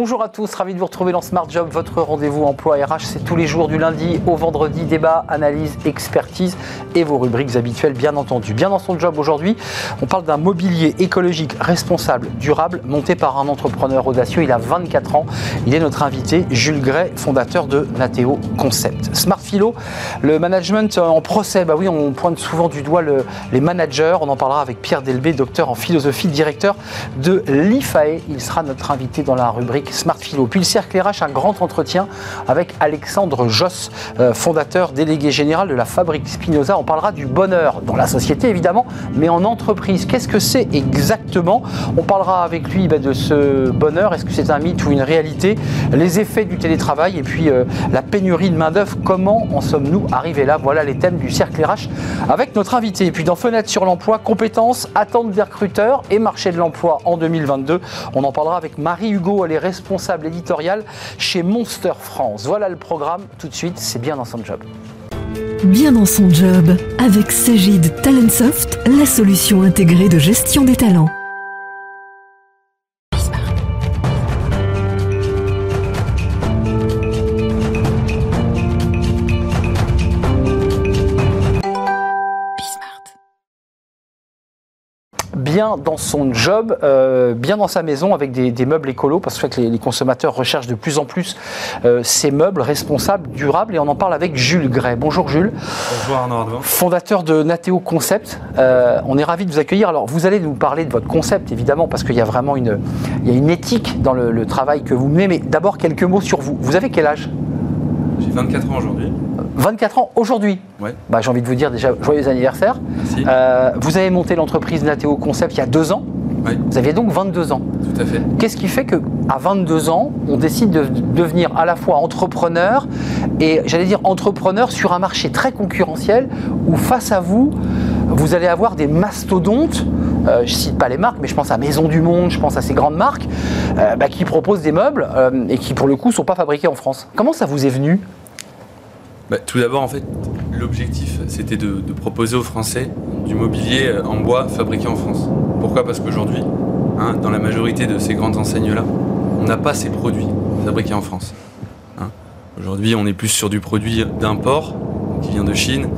Bonjour à tous, ravi de vous retrouver dans Smart Job, votre rendez-vous emploi RH. C'est tous les jours du lundi au vendredi, débat, analyse, expertise et vos rubriques habituelles, bien entendu. Bien dans son job aujourd'hui, on parle d'un mobilier écologique, responsable, durable, monté par un entrepreneur audacieux. Il a 24 ans. Il est notre invité, Jules Gray, fondateur de Nateo Concept. Smart Philo, le management en procès. Bah oui, on pointe souvent du doigt les managers. On en parlera avec Pierre Delbé, docteur en philosophie, directeur de l'IFAE. Il sera notre invité dans la rubrique Philo. Puis le cercle RH, un grand entretien avec Alexandre Joss, euh, fondateur délégué général de la fabrique Spinoza. On parlera du bonheur dans la société évidemment, mais en entreprise. Qu'est-ce que c'est exactement? On parlera avec lui bah, de ce bonheur. Est-ce que c'est un mythe ou une réalité? Les effets du télétravail et puis euh, la pénurie de main-d'œuvre. Comment en sommes-nous arrivés là? Voilà les thèmes du cercle RH avec notre invité. Et puis dans Fenêtre sur l'emploi, compétences, attentes des recruteurs et marché de l'emploi en 2022. On en parlera avec Marie Hugo. Elle responsable éditoriale chez Monster France. Voilà le programme. Tout de suite, c'est bien dans son job. Bien dans son job, avec Sagid Talentsoft, la solution intégrée de gestion des talents. Bien dans son job, euh, bien dans sa maison avec des, meubles écolos, parce que les, consommateurs recherchent de plus en plus euh, ces meubles responsables, durables, et on en parle avec Jules Gray. Bonjour Jules. Bonjour Arnaud Fondateur de Nateo Concept. Euh, on est ravi de vous accueillir. Alors vous allez nous parler de votre concept, évidemment, parce qu'il y a vraiment une, il y a une éthique dans le, le travail que vous menez, mais d'abord quelques mots sur vous. Vous avez quel âge? J'ai 24 ans aujourd'hui. 24 ans aujourd'hui. Ouais. Bah, J'ai envie de vous dire déjà joyeux anniversaire. Merci. Euh, vous avez monté l'entreprise Nateo Concept il y a deux ans. Ouais. Vous aviez donc 22 ans. Tout à fait. Qu'est-ce qui fait qu'à 22 ans, on décide de devenir à la fois entrepreneur et, j'allais dire, entrepreneur sur un marché très concurrentiel où face à vous, vous allez avoir des mastodontes, euh, je cite pas les marques, mais je pense à Maison du Monde, je pense à ces grandes marques, euh, bah, qui proposent des meubles euh, et qui pour le coup sont pas fabriqués en France. Comment ça vous est venu? Bah, tout d'abord, en fait, l'objectif, c'était de, proposer aux Français du mobilier en bois fabriqué en France. Pourquoi? Parce qu'aujourd'hui, hein, dans la majorité de ces grandes enseignes-là, on n'a pas ces produits fabriqués en France. Hein. Aujourd'hui, on est plus sur du produit d'import, qui vient de Chine,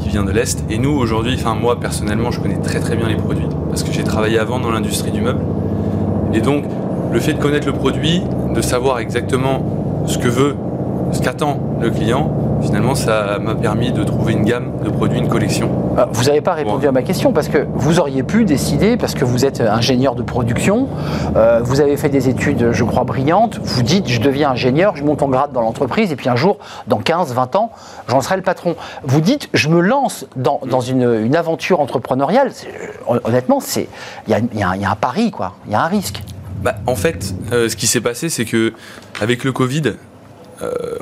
qui vient de l'Est. Et nous, aujourd'hui, enfin moi, personnellement, je connais très très bien les produits, parce que j'ai travaillé avant dans l'industrie du meuble. Et donc, le fait de connaître le produit, de savoir exactement ce que veut, ce qu'attend le client, finalement, ça m'a permis de trouver une gamme de produits, une collection. Euh, vous n'avez pas répondu à ma question parce que vous auriez pu décider, parce que vous êtes ingénieur de production, euh, vous avez fait des études, je crois, brillantes, vous dites, je deviens ingénieur, je monte en grade dans l'entreprise, et puis un jour, dans 15, 20 ans, j'en serai le patron. Vous dites, je me lance dans, dans une, une, aventure entrepreneuriale. Honnêtement, il y, y, y, a un pari, quoi. Il y a un risque. Bah, en fait, euh, ce qui s'est passé, c'est que avec le Covid, euh,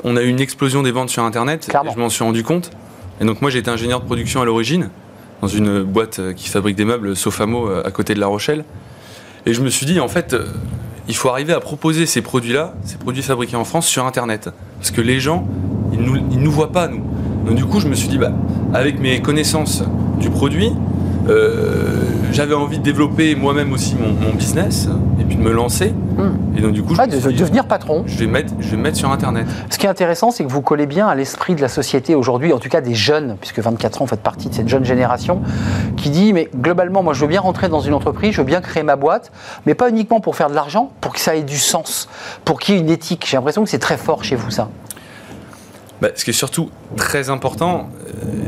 on a eu une explosion des ventes sur Internet. Et je m'en suis rendu compte. Et donc moi, j'étais ingénieur de production à l'origine, dans une boîte qui fabrique des meubles, Sofamo, à côté de La Rochelle. Et je me suis dit, en fait, il faut arriver à proposer ces produits-là, ces produits fabriqués en France, sur Internet. Parce que les gens, ils nous, ils nous voient pas, nous. Donc du coup, je me suis dit, bah, avec mes connaissances du produit, euh, j'avais envie de développer moi-même aussi mon, mon, business puis de me lancer. Mmh. Et donc du coup, je ah, de, de devenir patron. Je vais mettre, je vais mettre sur Internet. Ce qui est intéressant, c'est que vous collez bien à l'esprit de la société aujourd'hui, en tout cas des jeunes, puisque 24 ans, vous faites partie de cette jeune génération, qui dit mais globalement, moi, je veux bien rentrer dans une entreprise, je veux bien créer ma boîte, mais pas uniquement pour faire de l'argent, pour que ça ait du sens, pour qu'il y ait une éthique. J'ai l'impression que c'est très fort chez vous ça. Bah, ce qui est surtout très important,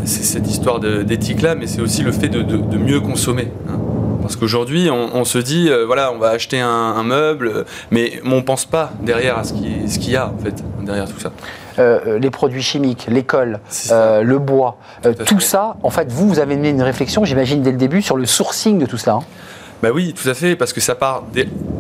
c'est cette histoire d'éthique-là, mais c'est aussi le fait de, de, de mieux consommer. Hein. Parce qu'aujourd'hui, on, on, se dit, euh, voilà, on va acheter un, un meuble, mais on ne pense pas derrière à ce qu'il ce qu y a, en fait, derrière tout ça. Euh, les produits chimiques, l'école, euh, le bois, tout, tout ça, en fait, vous, vous avez mené une réflexion, j'imagine, dès le début, sur le sourcing de tout ça. Hein. Bah oui, tout à fait, parce que ça part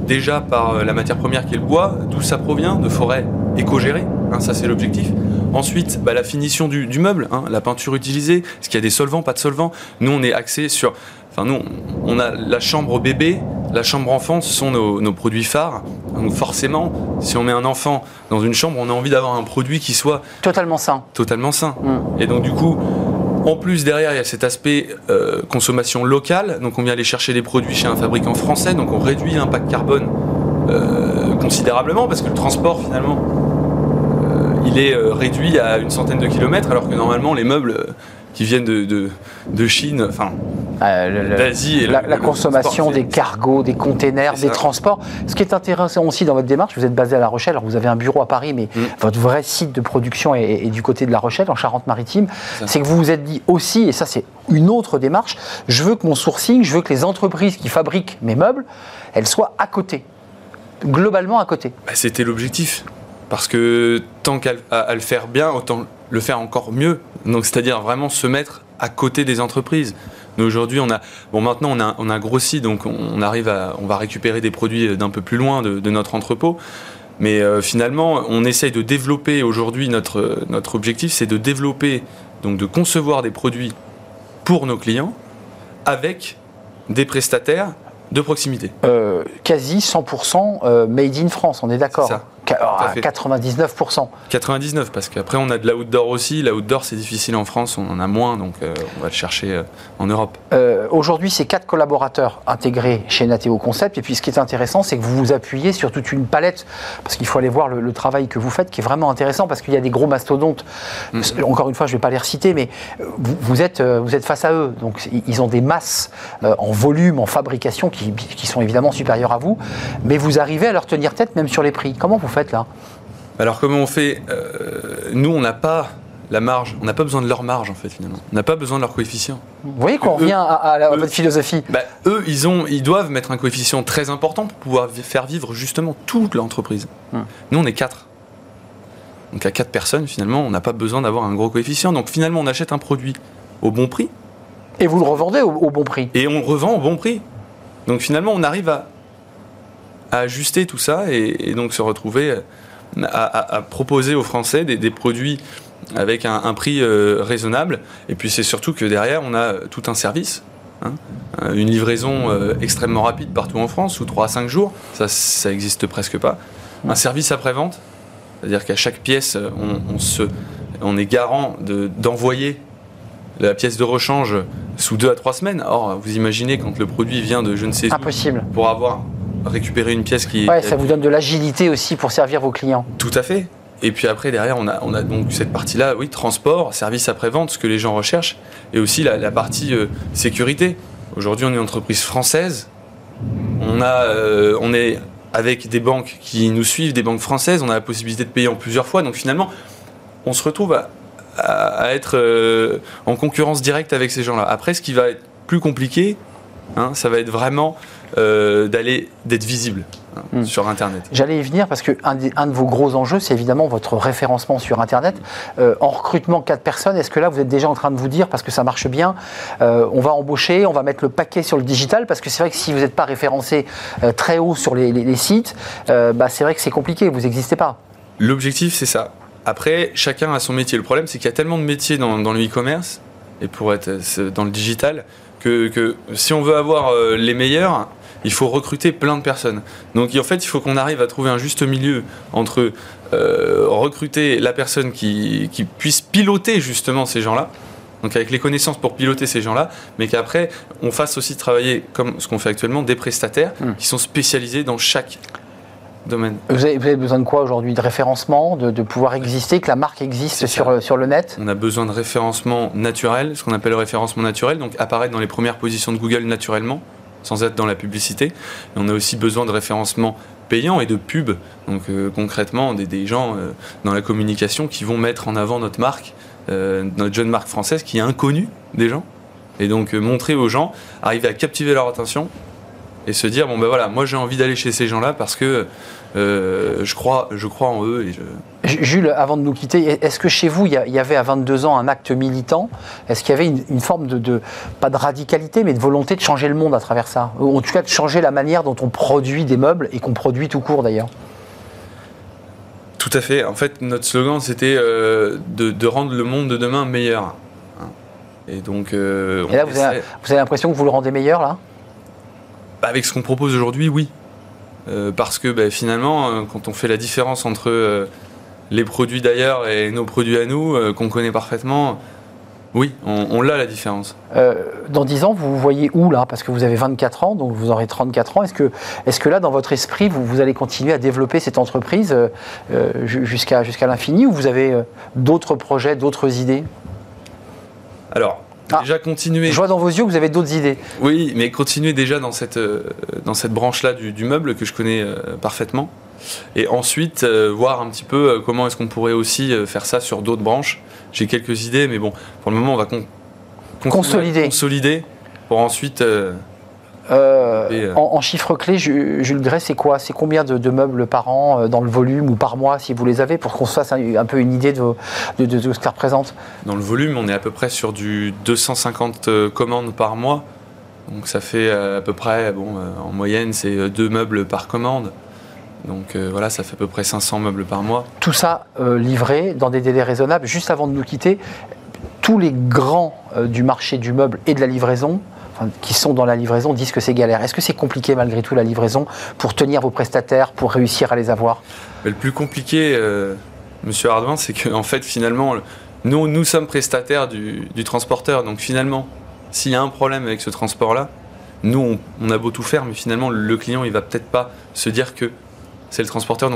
déjà par la matière première qui est le bois, d'où ça provient, de forêts éco-gérées, hein, ça c'est l'objectif. Ensuite, bah, la finition du, du meuble, hein, la peinture utilisée, est-ce qu'il y a des solvants, pas de solvants? Nous, on est axé sur... Enfin, nous, on a la chambre bébé, la chambre enfant, ce sont nos, nos, produits phares. Donc forcément, si on met un enfant dans une chambre, on a envie d'avoir un produit qui soit... Totalement sain. Totalement sain. Mm. Et donc du coup... En plus, derrière, il y a cet aspect euh, consommation locale. Donc, on vient aller chercher des produits chez un fabricant français. Donc, on réduit l'impact carbone euh, considérablement parce que le transport finalement il est réduit à une centaine de kilomètres alors que normalement les meubles qui viennent de, de, Chine, enfin euh, d'Asie. La, la consommation des cargos, des containers, des transports. Ce qui est intéressant aussi dans votre démarche, vous êtes basé à La Rochelle, alors vous avez un bureau à Paris, mais mm. votre vrai site de production est, du côté de La Rochelle, en Charente-Maritime. C'est que vous vous êtes dit aussi, et ça c'est une autre démarche, je veux que mon sourcing, je veux que les entreprises qui fabriquent mes meubles, elles soient à côté, globalement à côté. Bah, c'était l'objectif. Parce que tant qu'à le faire bien, autant le faire encore mieux. Donc, c'est-à-dire vraiment se mettre à côté des entreprises. Nous aujourd'hui, on a, bon, maintenant on a, on a grossi, donc on arrive à, on va récupérer des produits d'un peu plus loin de, notre entrepôt. Mais euh, finalement, on essaye de développer aujourd'hui notre, notre objectif, c'est de développer, donc de concevoir des produits pour nos clients avec des prestataires de proximité. Euh, quasi 100% euh, made in France, on est d'accord 99%. 99 parce qu'après on a de l'outdoor aussi. L'outdoor c'est difficile en France, on en a moins donc euh, on va le chercher euh, en Europe. Euh, aujourd'hui c'est quatre collaborateurs intégrés chez Nateo Concept et puis ce qui est intéressant c'est que vous vous appuyez sur toute une palette parce qu'il faut aller voir le, travail que vous faites qui est vraiment intéressant parce qu'il y a des gros mastodontes. Mm-hmm. Encore une fois je ne vais pas les reciter mais vous, êtes, vous êtes face à eux donc ils ont des masses en volume, en fabrication qui, qui sont évidemment supérieures à vous mais vous arrivez à leur tenir tête même sur les prix. Comment vous faites? Là Alors comment on fait euh, Nous, on n'a pas la marge, on n'a pas besoin de leur marge en fait finalement. On n'a pas besoin de leur coefficient. Vous voyez qu'on revient à, votre philosophie. Bah, eux, ils, ont, ils doivent mettre un coefficient très important pour pouvoir faire vivre justement toute l'entreprise. Hum. Nous, on est quatre. Donc à quatre personnes, finalement, on n'a pas besoin d'avoir un gros coefficient. Donc finalement, on achète un produit au bon prix. Et vous le revendez au bon prix. Et on revend au bon prix. Donc finalement, on arrive à à ajuster tout ça et, donc se retrouver à, proposer aux Français des, produits avec un, prix euh, raisonnable. Et puis c'est surtout que derrière, on a tout un service. Hein. une livraison euh, extrêmement rapide partout en France, sous 3 à 5 jours, ça, ça existe presque pas. Un service après-vente, c'est-à-dire qu'à chaque pièce, on, se, on est garant d'envoyer la pièce de rechange sous 2 à 3 semaines. Or, vous imaginez quand le produit vient de je ne sais Impossible. pour avoir récupérer une pièce qui. Ouais, ça vous donne de l'agilité aussi pour servir vos clients. Tout à fait. Et puis après, derrière, on a, on a donc cette partie-là, oui, transport, service après-vente, ce que les gens recherchent, et aussi la, partie euh, sécurité. Aujourd'hui, on est une entreprise française. On, a, euh, on est avec des banques qui nous suivent, des banques françaises. On a la possibilité de payer en plusieurs fois. Donc finalement, on se retrouve à, être euh, en concurrence directe avec ces gens-là. Après, ce qui va être plus compliqué, hein, ça va être vraiment euh, d'aller d'être visible hein, hmm. sur Internet. J'allais y venir parce que un, de vos gros enjeux, c'est évidemment votre référencement sur Internet. Euh, en recrutement quatre personnes, est-ce que là vous êtes déjà en train de vous dire parce que ça marche bien, euh, on va embaucher, on va mettre le paquet sur le digital? Parce que c'est vrai que si vous n'êtes pas référencé très haut sur les, sites, bah, c'est vrai que c'est compliqué, vous n'existez pas. L'objectif c'est ça. Après, chacun a son métier. Le problème, c'est qu'il y a tellement de métiers dans, dans le e-commerce et pour être dans le digital que, que si on veut avoir les meilleurs, il faut recruter plein de personnes. Donc en fait, il faut qu'on arrive à trouver un juste milieu entre euh, recruter la personne qui, puisse piloter justement ces gens-là, donc avec les connaissances pour piloter ces gens-là, mais qu'après, on fasse aussi travailler, comme ce qu'on fait actuellement, des prestataires hmm. qui sont spécialisés dans chaque domaine. Vous avez, besoin de quoi aujourd'hui? De référencement, de, pouvoir exister, que la marque existe sur, sur le net? On a besoin de référencement naturel, ce qu'on appelle le référencement naturel, donc apparaître dans les premières positions de Google naturellement sans être dans la publicité. on a aussi besoin de référencement payant et de pub. Donc euh, concrètement, des, gens euh, dans la communication qui vont mettre en avant notre marque, euh, notre jeune marque française qui est inconnue des gens. Et donc montrer aux gens, arriver à captiver leur attention et se dire bon ben voilà, moi j'ai envie d'aller chez ces gens-là parce que je crois, je crois en eux et je, Jules, avant de nous quitter, est-ce que chez vous, il y avait à 22 ans un acte militant? Est-ce qu'il y avait une, forme de, pas de radicalité, mais de volonté de changer le monde à travers ça? Ou en tout cas de changer la manière dont on produit des meubles et qu'on produit tout court d'ailleurs? Tout à fait. En fait, notre slogan, c'était euh, de, rendre le monde de demain meilleur. Et donc. Euh, et là, vous avez, l'impression que vous le rendez meilleur, là? Bah, Avec ce qu'on propose aujourd'hui, oui. Euh, parce que bah, finalement, quand on fait la différence entre les produits d'ailleurs et nos produits à nous, euh, qu'on connaît parfaitement, Oui, on, l'a la différence. Euh, dans 10 ans, vous voyez où là? Parce que vous avez 24 ans, donc vous aurez 34 ans. Est-ce que, est que là, dans votre esprit, vous, vous allez continuer à développer cette entreprise euh, jusqu'à jusqu'à l'infini? Ou vous avez d'autres projets, d'autres idées? Alors, ah, déjà continuer. Je vois dans vos yeux que vous avez d'autres idées. Oui, mais continuer déjà dans cette, dans cette branche-là du, du, meuble que je connais parfaitement. Et ensuite, voir un petit peu comment est-ce qu'on pourrait aussi faire ça sur d'autres branches j'ai quelques idées, mais bon, pour le moment, on va consolider. consolider pour ensuite. Euh, euh, euh, en, chiffres clés, Jules Gray, c'est quoi? C'est combien de, meubles par an, dans le volume ou par mois, si vous les avez, pour qu'on se fasse un, peu une idée de, de, ce que ça représente? Dans le volume, on est à peu près sur du 250 commandes par mois. Donc ça fait à peu près, bon, en moyenne, c'est deux meubles par commande. Donc euh, voilà, ça fait à peu près 500 meubles par mois. Tout ça euh, livré dans des délais raisonnables. Juste avant de nous quitter, tous les grands euh, du marché du meuble et de la livraison, qui sont dans la livraison, disent que c'est galère. Est-ce que c'est compliqué malgré tout la livraison pour tenir vos prestataires, pour réussir à les avoir? Le plus compliqué, Monsieur Hardwin, c'est qu'en fait finalement, nous, nous sommes prestataires du, transporteur. Donc finalement, s'il y a un problème avec ce transport-là, nous, on, on, a beau tout faire, mais finalement, le client, il va peut-être pas se dire que c'est le transporteur,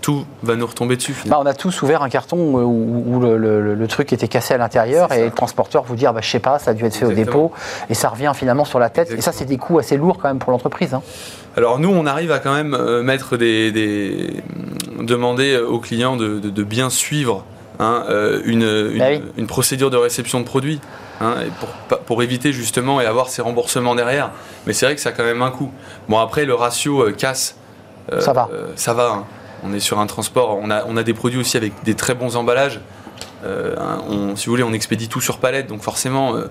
tout va nous retomber dessus. Bah, on a tous ouvert un carton où, le, truc était cassé à l'intérieur et le transporteur vous dire, bah, je sais pas, ça a dû être fait au dépôt et ça revient finalement sur la tête. Et ça, c'est des coûts assez lourds quand même pour l'entreprise. Hein. Alors nous, on arrive à quand même euh, mettre des, demander aux clients de, bien suivre hein, euh, bah une, procédure de réception de produits. Hein, pour, pour, éviter justement et avoir ces remboursements derrière. Mais c'est vrai que ça a quand même un coût. Bon après le ratio euh, casse euh, ça va. ça va. Hein. On est sur un transport. On a, des produits aussi avec des très bons emballages. Euh, on, si vous voulez, on expédie tout sur palette, donc forcément, euh,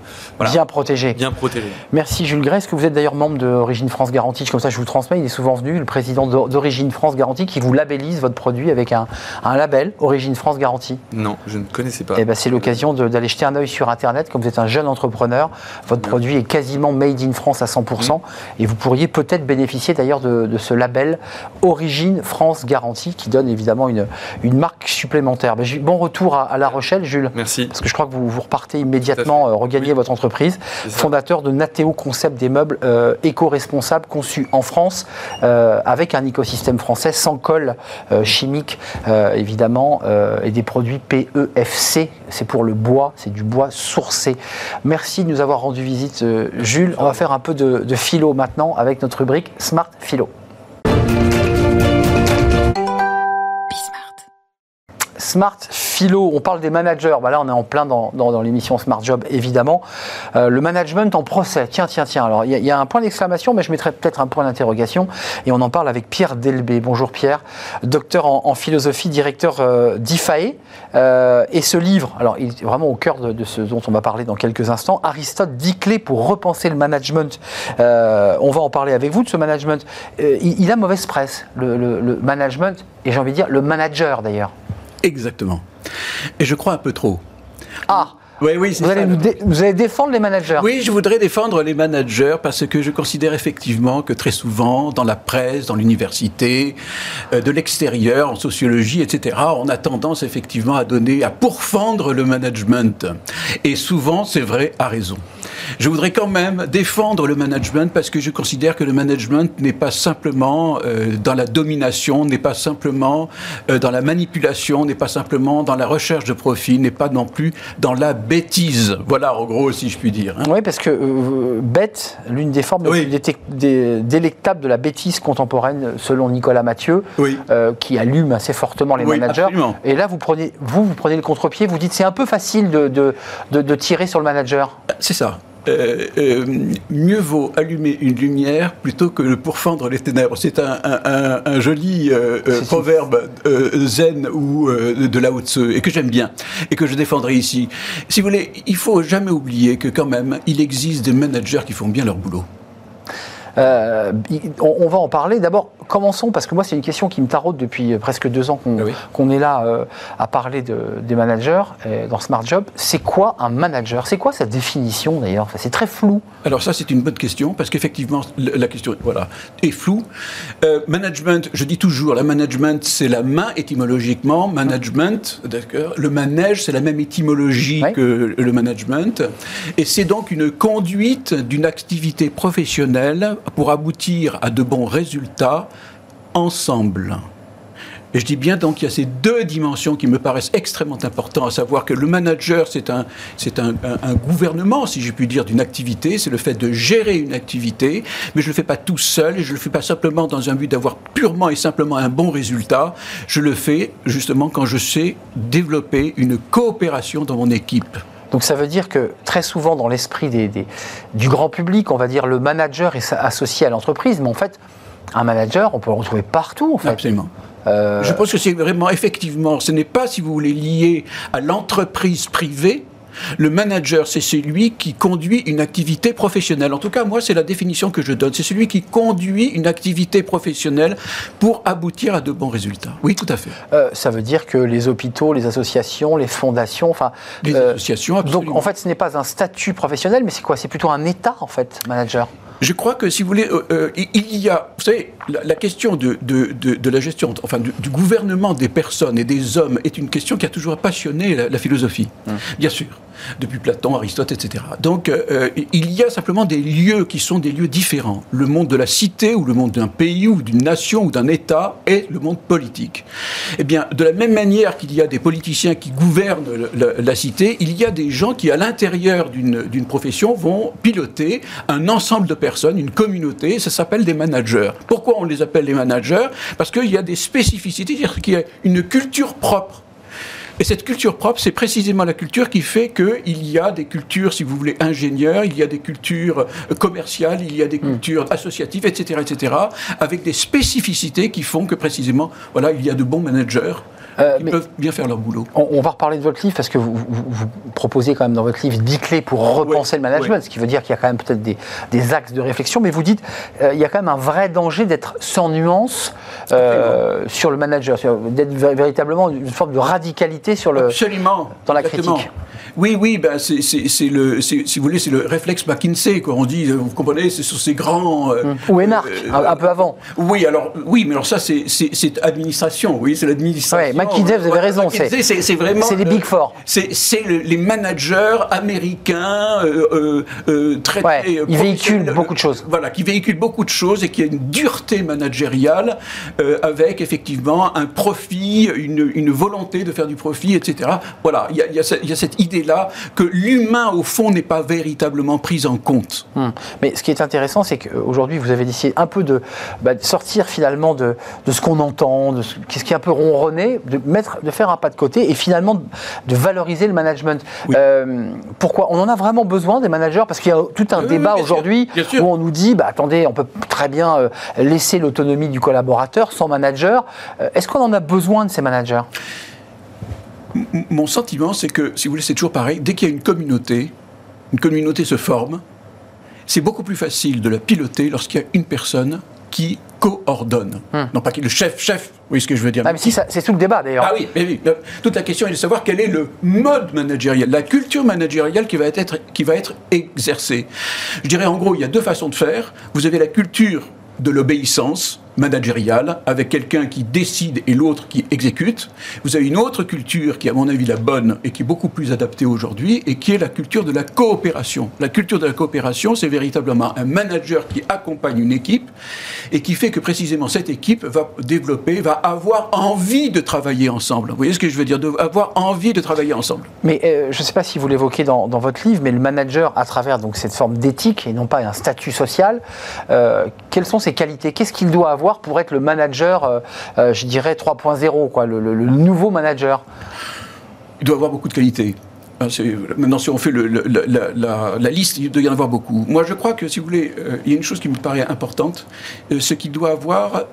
bien protégé. Bien protégé. Merci Jules Gray. Est-ce que vous êtes d'ailleurs membre d'Origine France Garantie Comme ça, je vous transmets. Il est souvent venu, le président d'Origine France Garantie, qui vous labellise votre produit avec un, label Origine France Garantie. Non, je ne connaissais pas. Eh ben, c'est l'occasion d'aller jeter un œil sur Internet. Comme vous êtes un jeune entrepreneur, votre produit est quasiment made in France à 100%, et vous pourriez peut-être bénéficier d'ailleurs de, ce label Origine France Garantie, qui donne évidemment une, une marque supplémentaire. Ben, bon retour à la Rochelle, Jules. Merci. Parce que je crois que vous, vous repartez immédiatement euh, regagner votre entreprise. Fondateur de Nateo Concept des meubles euh, éco-responsables conçus en France euh, avec un écosystème français sans colle chimique, évidemment, et des produits PEFC. C'est pour le bois, c'est du bois sourcé. Merci de nous avoir rendu visite, Jules. On va faire un peu de, de philo maintenant avec notre rubrique Smart Philo. Smart Philo, on parle des managers. Bah là, on est en plein dans, l'émission Smart Job, évidemment. Euh, le management en procès. Tiens, tiens, tiens. Alors, il y, a un point d'exclamation, mais je mettrai peut-être un point d'interrogation. Et on en parle avec Pierre Delbé. Bonjour Pierre, docteur en, philosophie, directeur euh, d'IFAE. Euh, et ce livre, alors, il est vraiment au cœur de, ce dont on va parler dans quelques instants. Aristote, 10 clés pour repenser le management. on va en parler avec vous de ce management. Il, a mauvaise presse, le management, et j'ai envie de dire le manager d'ailleurs. Exactement. Et je crois un peu trop. Ah oui, oui, vous, allez vous allez défendre les managers Oui, je voudrais défendre les managers parce que je considère effectivement que très souvent, dans la presse, dans l'université, euh, de l'extérieur, en sociologie, etc., on a tendance effectivement à donner, à pourfendre le management. Et souvent, c'est vrai, à raison. Je voudrais quand même défendre le management parce que je considère que le management n'est pas simplement euh, dans la domination, n'est pas simplement euh, dans la manipulation, n'est pas simplement dans la recherche de profit, n'est pas non plus dans la bêtise. Voilà, en gros, si je puis dire. Hein. Oui, parce que euh, bête, l'une des formes délectables de la bêtise contemporaine, selon Nicolas Mathieu, qui allume assez fortement les managers. Et là, vous prenez, vous, vous prenez le contre-pied, vous dites c'est un peu facile de, de tirer sur le manager. C'est ça. Euh, euh, mieux vaut allumer une lumière plutôt que de pourfendre les ténèbres. C'est un, joli euh, proverbe zen ou de Lao Tzu et que j'aime bien et que je défendrai ici. Si vous voulez, il faut jamais oublier que quand même, il existe des managers qui font bien leur boulot. on, va en parler. D'abord, commençons, parce que moi, c'est une question qui me taraude depuis euh, presque deux ans qu'on Ah oui. est là euh, à parler de- des managers euh, dans Smart Job. C'est quoi un manager? C'est quoi sa définition d'ailleurs? Enfin, C'est très flou. Alors ça, c'est une bonne question, parce qu'effectivement, la question voilà, est floue. Euh, management, je dis toujours, la management, c'est la main étymologiquement. Management, d'accord. Le manège, c'est la même étymologie que le management. Et c'est donc une conduite d'une activité professionnelle pour aboutir à de bons résultats ensemble. Et je dis bien donc qu'il y a ces deux dimensions qui me paraissent extrêmement importantes, à savoir que le manager, c'est un, c'est un, gouvernement, si je puis dire, d'une activité, c'est le fait de gérer une activité, mais je ne le fais pas tout seul et je ne le fais pas simplement dans un but d'avoir purement et simplement un bon résultat, je le fais justement quand je sais développer une coopération dans mon équipe. Donc ça veut dire que très souvent dans l'esprit des, du grand public, on va dire le manager est associé à l'entreprise, mais en fait, un manager, on peut le retrouver partout en fait. Absolument. Euh, Je pense que c'est vraiment, effectivement, ce n'est pas, si vous voulez, lié à l'entreprise privée. Le manager, c'est celui qui conduit une activité professionnelle. En tout cas, moi, c'est la définition que je donne. C'est celui qui conduit une activité professionnelle pour aboutir à de bons résultats. Oui, tout à fait. euh, ça veut dire que les hôpitaux, les associations, les fondations, enfin. Les euh, associations, donc absolument. en fait, ce n'est pas un statut professionnel, mais c'est quoi? C'est plutôt un état en fait, manager? Je crois que si vous voulez, euh, euh, il- y a, vous savez, la, la question de, de, de, de la gestion, enfin du, du gouvernement des personnes et des hommes est une question qui a toujours passionné la, la philosophie, bien sûr, depuis Platon, Aristote, etc. Donc euh, euh, il y a simplement des lieux qui sont des lieux différents. Le monde de la cité ou le monde d'un pays ou d'une nation ou d'un État est le monde politique. Eh bien, de la même manière qu'il y a des politiciens qui gouvernent la cité, il y a des gens qui, à l'intérieur d'une d'une profession, vont piloter un ensemble de personnes, une communauté, ça s'appelle des managers. Pourquoi on les appelle les managers Parce qu'il y a des spécificités, c'est-à-dire qu'il y a une culture propre. Et cette culture propre, c'est précisément la culture qui fait qu'il y a des cultures, si vous voulez, ingénieurs, il y a des cultures euh, commerciales, il y a des cultures associatives, etc., etc., avec des spécificités qui font que précisément, voilà, il y a de bons managers Euh, mais- peuvent bien faire leur boulot. On, on va reparler de votre livre parce que vous, vous- vous proposez quand même dans votre livre 10 clés pour repenser le management, ce qui veut dire qu'il y a quand même peut-être des, des axes de réflexion, mais vous dites euh, il y a quand même un vrai danger d'être sans nuance euh, sur le manager, d'être vé- véritablement une forme de radicalité sur le. Absolument. dans la exactement. critique. Oui, oui, ben c'est, le, si vous voulez, c'est le réflexe McKinsey, quoi. On dit, euh, vous comprenez, c'est sur ces grands. euh, Ou euh, un, un peu avant. Oui, alors, oui, mais alors ça, c'est administration, oui, c'est l'administration. Ouais, McKinsey, vous avez raison, c'est- vraiment. c'est les euh, Big Four. C'est, le- les managers américains euh, euh, euh, traités. Ouais, euh, ils véhiculent beaucoup de choses. Voilà, qui véhiculent beaucoup de choses et qui a une dureté managériale euh, avec effectivement un profit, une, une volonté de faire du profit, etc. Voilà, il y a, y y cette idée-là que l'humain, au fond, n'est pas véritablement pris en compte. Hum. Mais ce qui est intéressant, c'est qu'aujourd'hui, vous avez décidé un peu de, bah, sortir finalement de, de ce qu'on entend, de ce, ce qui est un peu ronronné, de, mettre, de faire un pas de côté et finalement de, valoriser le management. Oui. Euh, pourquoi? On en a vraiment besoin des managers Parce qu'il y a tout un Oui, débat oui, aujourd'hui où on nous dit, bah, attendez, on peut très bien euh, laisser l'autonomie du collaborateur sans manager. Euh, Est-ce qu'on en a besoin de ces managers? Mon sentiment, c'est que, si vous voulez, c'est toujours pareil. Dès qu'il y a une communauté, une communauté se forme, c'est beaucoup plus facile de la piloter lorsqu'il y a une personne qui coordonne. Non pas qui le chef, chef, voyez ce que je veux dire Ah, mais si, c'est tout le débat d'ailleurs. Ah oui, mais oui. Toute la question est de savoir quel est le mode managérial, la culture managériale qui va être, qui va être exercée. Je dirais en gros, il y a deux façons de faire. Vous avez la culture de l'obéissance managériale, avec quelqu'un qui décide et l'autre qui exécute. Vous avez une autre culture qui à mon avis la bonne et qui est beaucoup plus adaptée aujourd'hui, et qui est la culture de la coopération. La culture de la coopération, c'est véritablement un manager qui accompagne une équipe et qui fait que précisément cette équipe va développer, va avoir envie de travailler ensemble. Vous voyez ce que je veux dire? De avoir envie de travailler ensemble. Mais euh, je ne sais pas si vous l'évoquez dans, dans votre livre, mais le manager, à travers donc, cette forme d'éthique et non pas un statut social, euh, quelles sont ses qualités? Qu'est-ce qu'il doit avoir pour être le manager, euh, euh, je dirais 3.0, quoi, le, nouveau manager Il doit avoir beaucoup de qualités. Hein, Maintenant, si on fait le- la, la- la- liste, il doit y en avoir beaucoup. Moi, je crois que, si vous voulez, euh, il y a une chose qui me paraît importante, euh, c'est qu'il doit avoir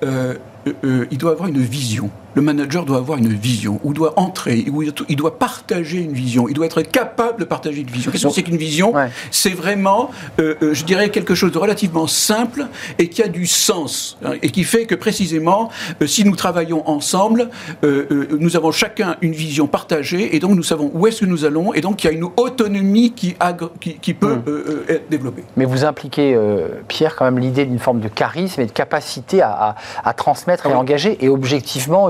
il doit avoir une vision le manager doit avoir une vision, ou doit entrer, ou il doit partager une vision, il doit être capable de partager une vision. Qu'est-ce que c'est qu'une vision C'est vraiment, euh, euh, je dirais, quelque chose de relativement simple et qui a du sens, hein, et qui fait que précisément, euh, si nous travaillons ensemble, nous avons chacun une vision partagée, et donc nous savons où est-ce que nous allons, et donc il y a une autonomie qui, qui, peut hmm. être développée. Mais vous impliquez, Pierre, quand même l'idée d'une forme de charisme et de capacité à, transmettre et ah engager, et objectivement,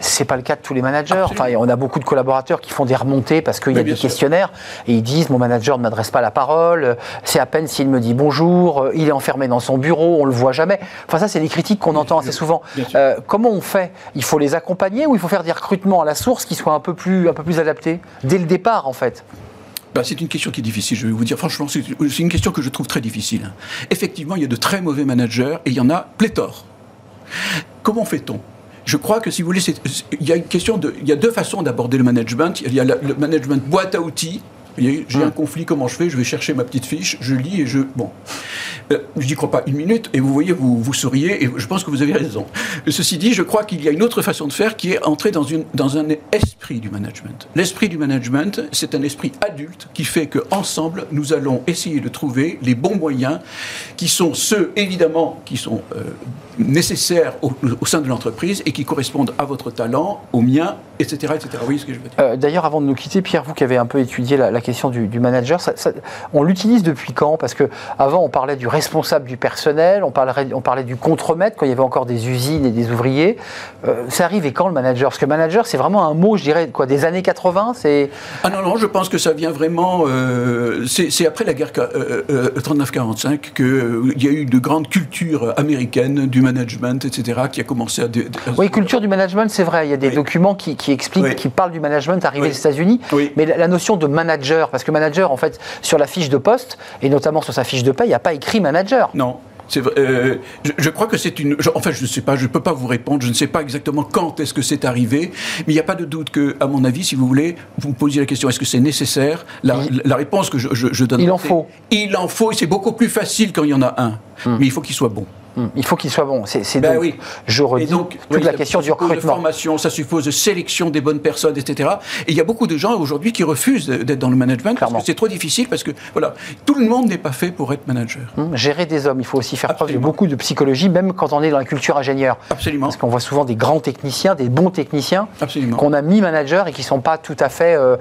c'est pas le cas de tous les managers. Enfin, on a beaucoup de collaborateurs qui font des remontées parce qu'il y a des questionnaires et ils disent mon manager ne m'adresse pas la parole, c'est à peine s'il me dit bonjour, il est enfermé dans son bureau, on le voit jamais. Enfin, ça, c'est des critiques qu'on entend assez souvent. Euh, comment on fait? Il faut les accompagner ou il faut faire des recrutements à la source qui soient un peu plus, un peu plus adaptés? Dès le départ, en fait bah, c'est une question qui est difficile, je vais vous dire. Franchement, c'est une question que je trouve très difficile. Effectivement, il y a de très mauvais managers et il y en a pléthore. Comment fait-on? Je crois que si vous voulez, il y a une question de, il y a deux façons d'aborder le management. Il y a le management boîte à outils. J'ai un hum. conflit, comment je fais? Je vais chercher ma petite fiche, je lis et je. Bon. Euh, je n'y crois pas une minute, et vous voyez, vous, vous souriez, et je pense que vous avez raison. Ceci dit, je crois qu'il y a une autre façon de faire qui est entrer dans, une, dans un esprit du management. L'esprit du management, c'est un esprit adulte qui fait qu'ensemble, nous allons essayer de trouver les bons moyens qui sont ceux, évidemment, qui sont euh, nécessaires au, sein de l'entreprise et qui correspondent à votre talent, au mien, etc. etc. Vous voyez ce que je veux dire? Euh, D'ailleurs, avant de nous quitter, Pierre, vous qui avez un peu étudié la, question du, manager, on l'utilise depuis quand? Parce que avant, on parlait du responsable du personnel, on, on parlait du contremaître quand il y avait encore des usines et des ouvriers. Euh, ça arrive et quand le manager? Parce que manager, c'est vraiment un mot, je dirais, quoi, des années 80 c'est... Ah non, non, je pense que ça vient vraiment. Euh, c'est après la guerre 39-45 euh, qu'il y a eu de grandes cultures américaines du management, etc., qui a commencé à. Oui, culture du management, c'est vrai. Il y a des documents qui, expliquent, qui parlent du management arrivé aux États-Unis. Mais la, la, notion de manager, parce que manager, en fait, sur la fiche de poste, et notamment sur sa fiche de paie, il n'y a pas écrit manager. Non. Euh, je, crois que c'est une. en fait, je ne sais pas, je ne peux pas vous répondre, je ne sais pas exactement quand est-ce que c'est arrivé, mais il n'y a pas de doute que, à mon avis, si vous voulez, vous me posiez la question est-ce que c'est nécessaire? La, réponse que je, je donne. Il en faut. Il en faut, et c'est beaucoup plus facile quand il y en a un. Hmm. Mais il faut qu'il soit bon. Il faut qu'il soit bon. C'est ben oui. je redis donc, toute la question du recrutement. De formation, ça suppose de sélection des bonnes personnes, etc. Et il y a beaucoup de gens aujourd'hui qui refusent d'être dans le management parce que c'est trop difficile parce que voilà, tout le monde n'est pas fait pour être manager. Hmm. Gérer des hommes, il faut aussi faire preuve de beaucoup de psychologie, même quand on est dans la culture ingénieur. Absolument. Parce qu'on voit souvent des grands techniciens, des bons techniciens, qu'on a mis manager et qui sont pas tout à fait euh,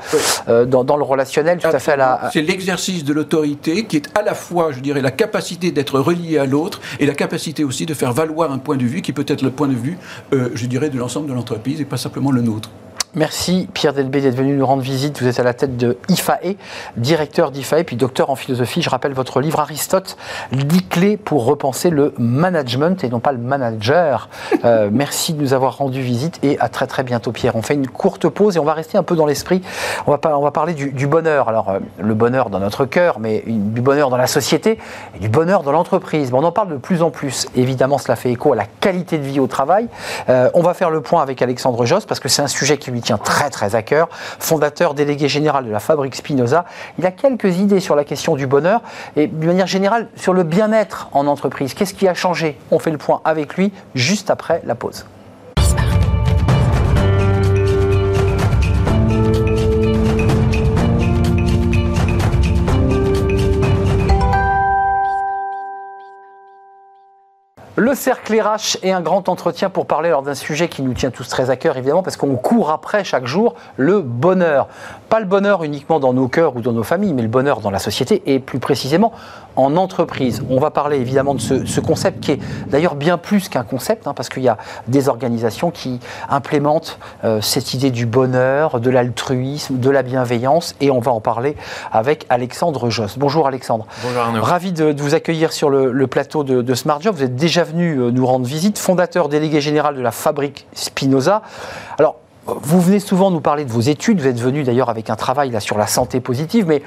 euh, dans, le relationnel, tout à fait à la. C'est l'exercice de l'autorité qui est à la fois, je dirais, la capacité d'être relié à l'autre et la capacité aussi de faire valoir un point de vue qui peut être le point de vue, euh, je dirais, de l'ensemble de l'entreprise et pas simplement le nôtre. Merci Pierre Delbé d'être venu nous rendre visite. Vous êtes à la tête de IFAE, directeur d'IFAE, puis docteur en philosophie. Je rappelle votre livre Aristote, 10 clés pour repenser le management et non pas le manager. Euh, merci de nous avoir rendu visite et à très très bientôt Pierre. On fait une courte pause et on va rester un peu dans l'esprit. On va, parler du, bonheur. Alors euh, le bonheur dans notre cœur, mais du bonheur dans la société et du bonheur dans l'entreprise. on en parle de plus en plus. Évidemment, cela fait écho à la qualité de vie au travail. Euh, on va faire le point avec Alexandre Joss parce que c'est un sujet qui lui tient très très à cœur, fondateur délégué général de la fabrique Spinoza. Il a quelques idées sur la question du bonheur et d'une manière générale sur le bien-être en entreprise. Qu'est-ce qui a changé? On fait le point avec lui juste après la pause. Le cercle RH est un grand entretien pour parler lors d'un sujet qui nous tient tous très à cœur, évidemment, parce qu'on court après chaque jour le bonheur. Pas le bonheur uniquement dans nos cœurs ou dans nos familles, mais le bonheur dans la société et plus précisément en entreprise. On va parler évidemment de ce, concept qui est d'ailleurs bien plus qu'un concept, hein, parce qu'il y a des organisations qui implémentent euh, cette idée du bonheur, de l'altruisme, de la bienveillance, et on va en parler avec Alexandre Joss. Bonjour Alexandre. Bonjour Arnaud. Ravi de, vous accueillir sur le, plateau de, de Smart Job. Vous êtes déjà venu euh, nous rendre visite, fondateur délégué général de la fabrique Spinoza. Alors, vous venez souvent nous parler de vos études, vous êtes venu d'ailleurs avec un travail sur la santé positive, mais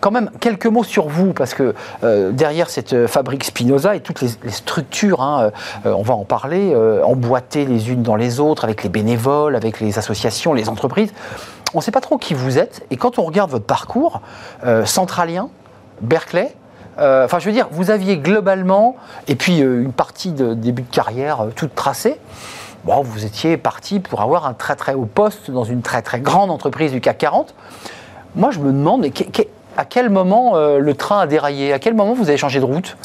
quand même quelques mots sur vous, parce que euh, derrière cette euh, fabrique Spinoza et toutes les, structures, hein, on va en parler, emboîtées les unes dans les autres, avec les bénévoles, avec les associations, les entreprises, on ne sait pas trop qui vous êtes, et quand on regarde votre parcours, centralien, Berkeley, Enfin, je veux dire, vous aviez globalement, et puis euh, une partie de début de carrière euh, toute tracée. Bon, vous étiez parti pour avoir un très très haut poste dans une très très grande entreprise du CAC 40. Moi, je me demande, à quel moment euh, le train a déraillé? À quel moment vous avez changé de route?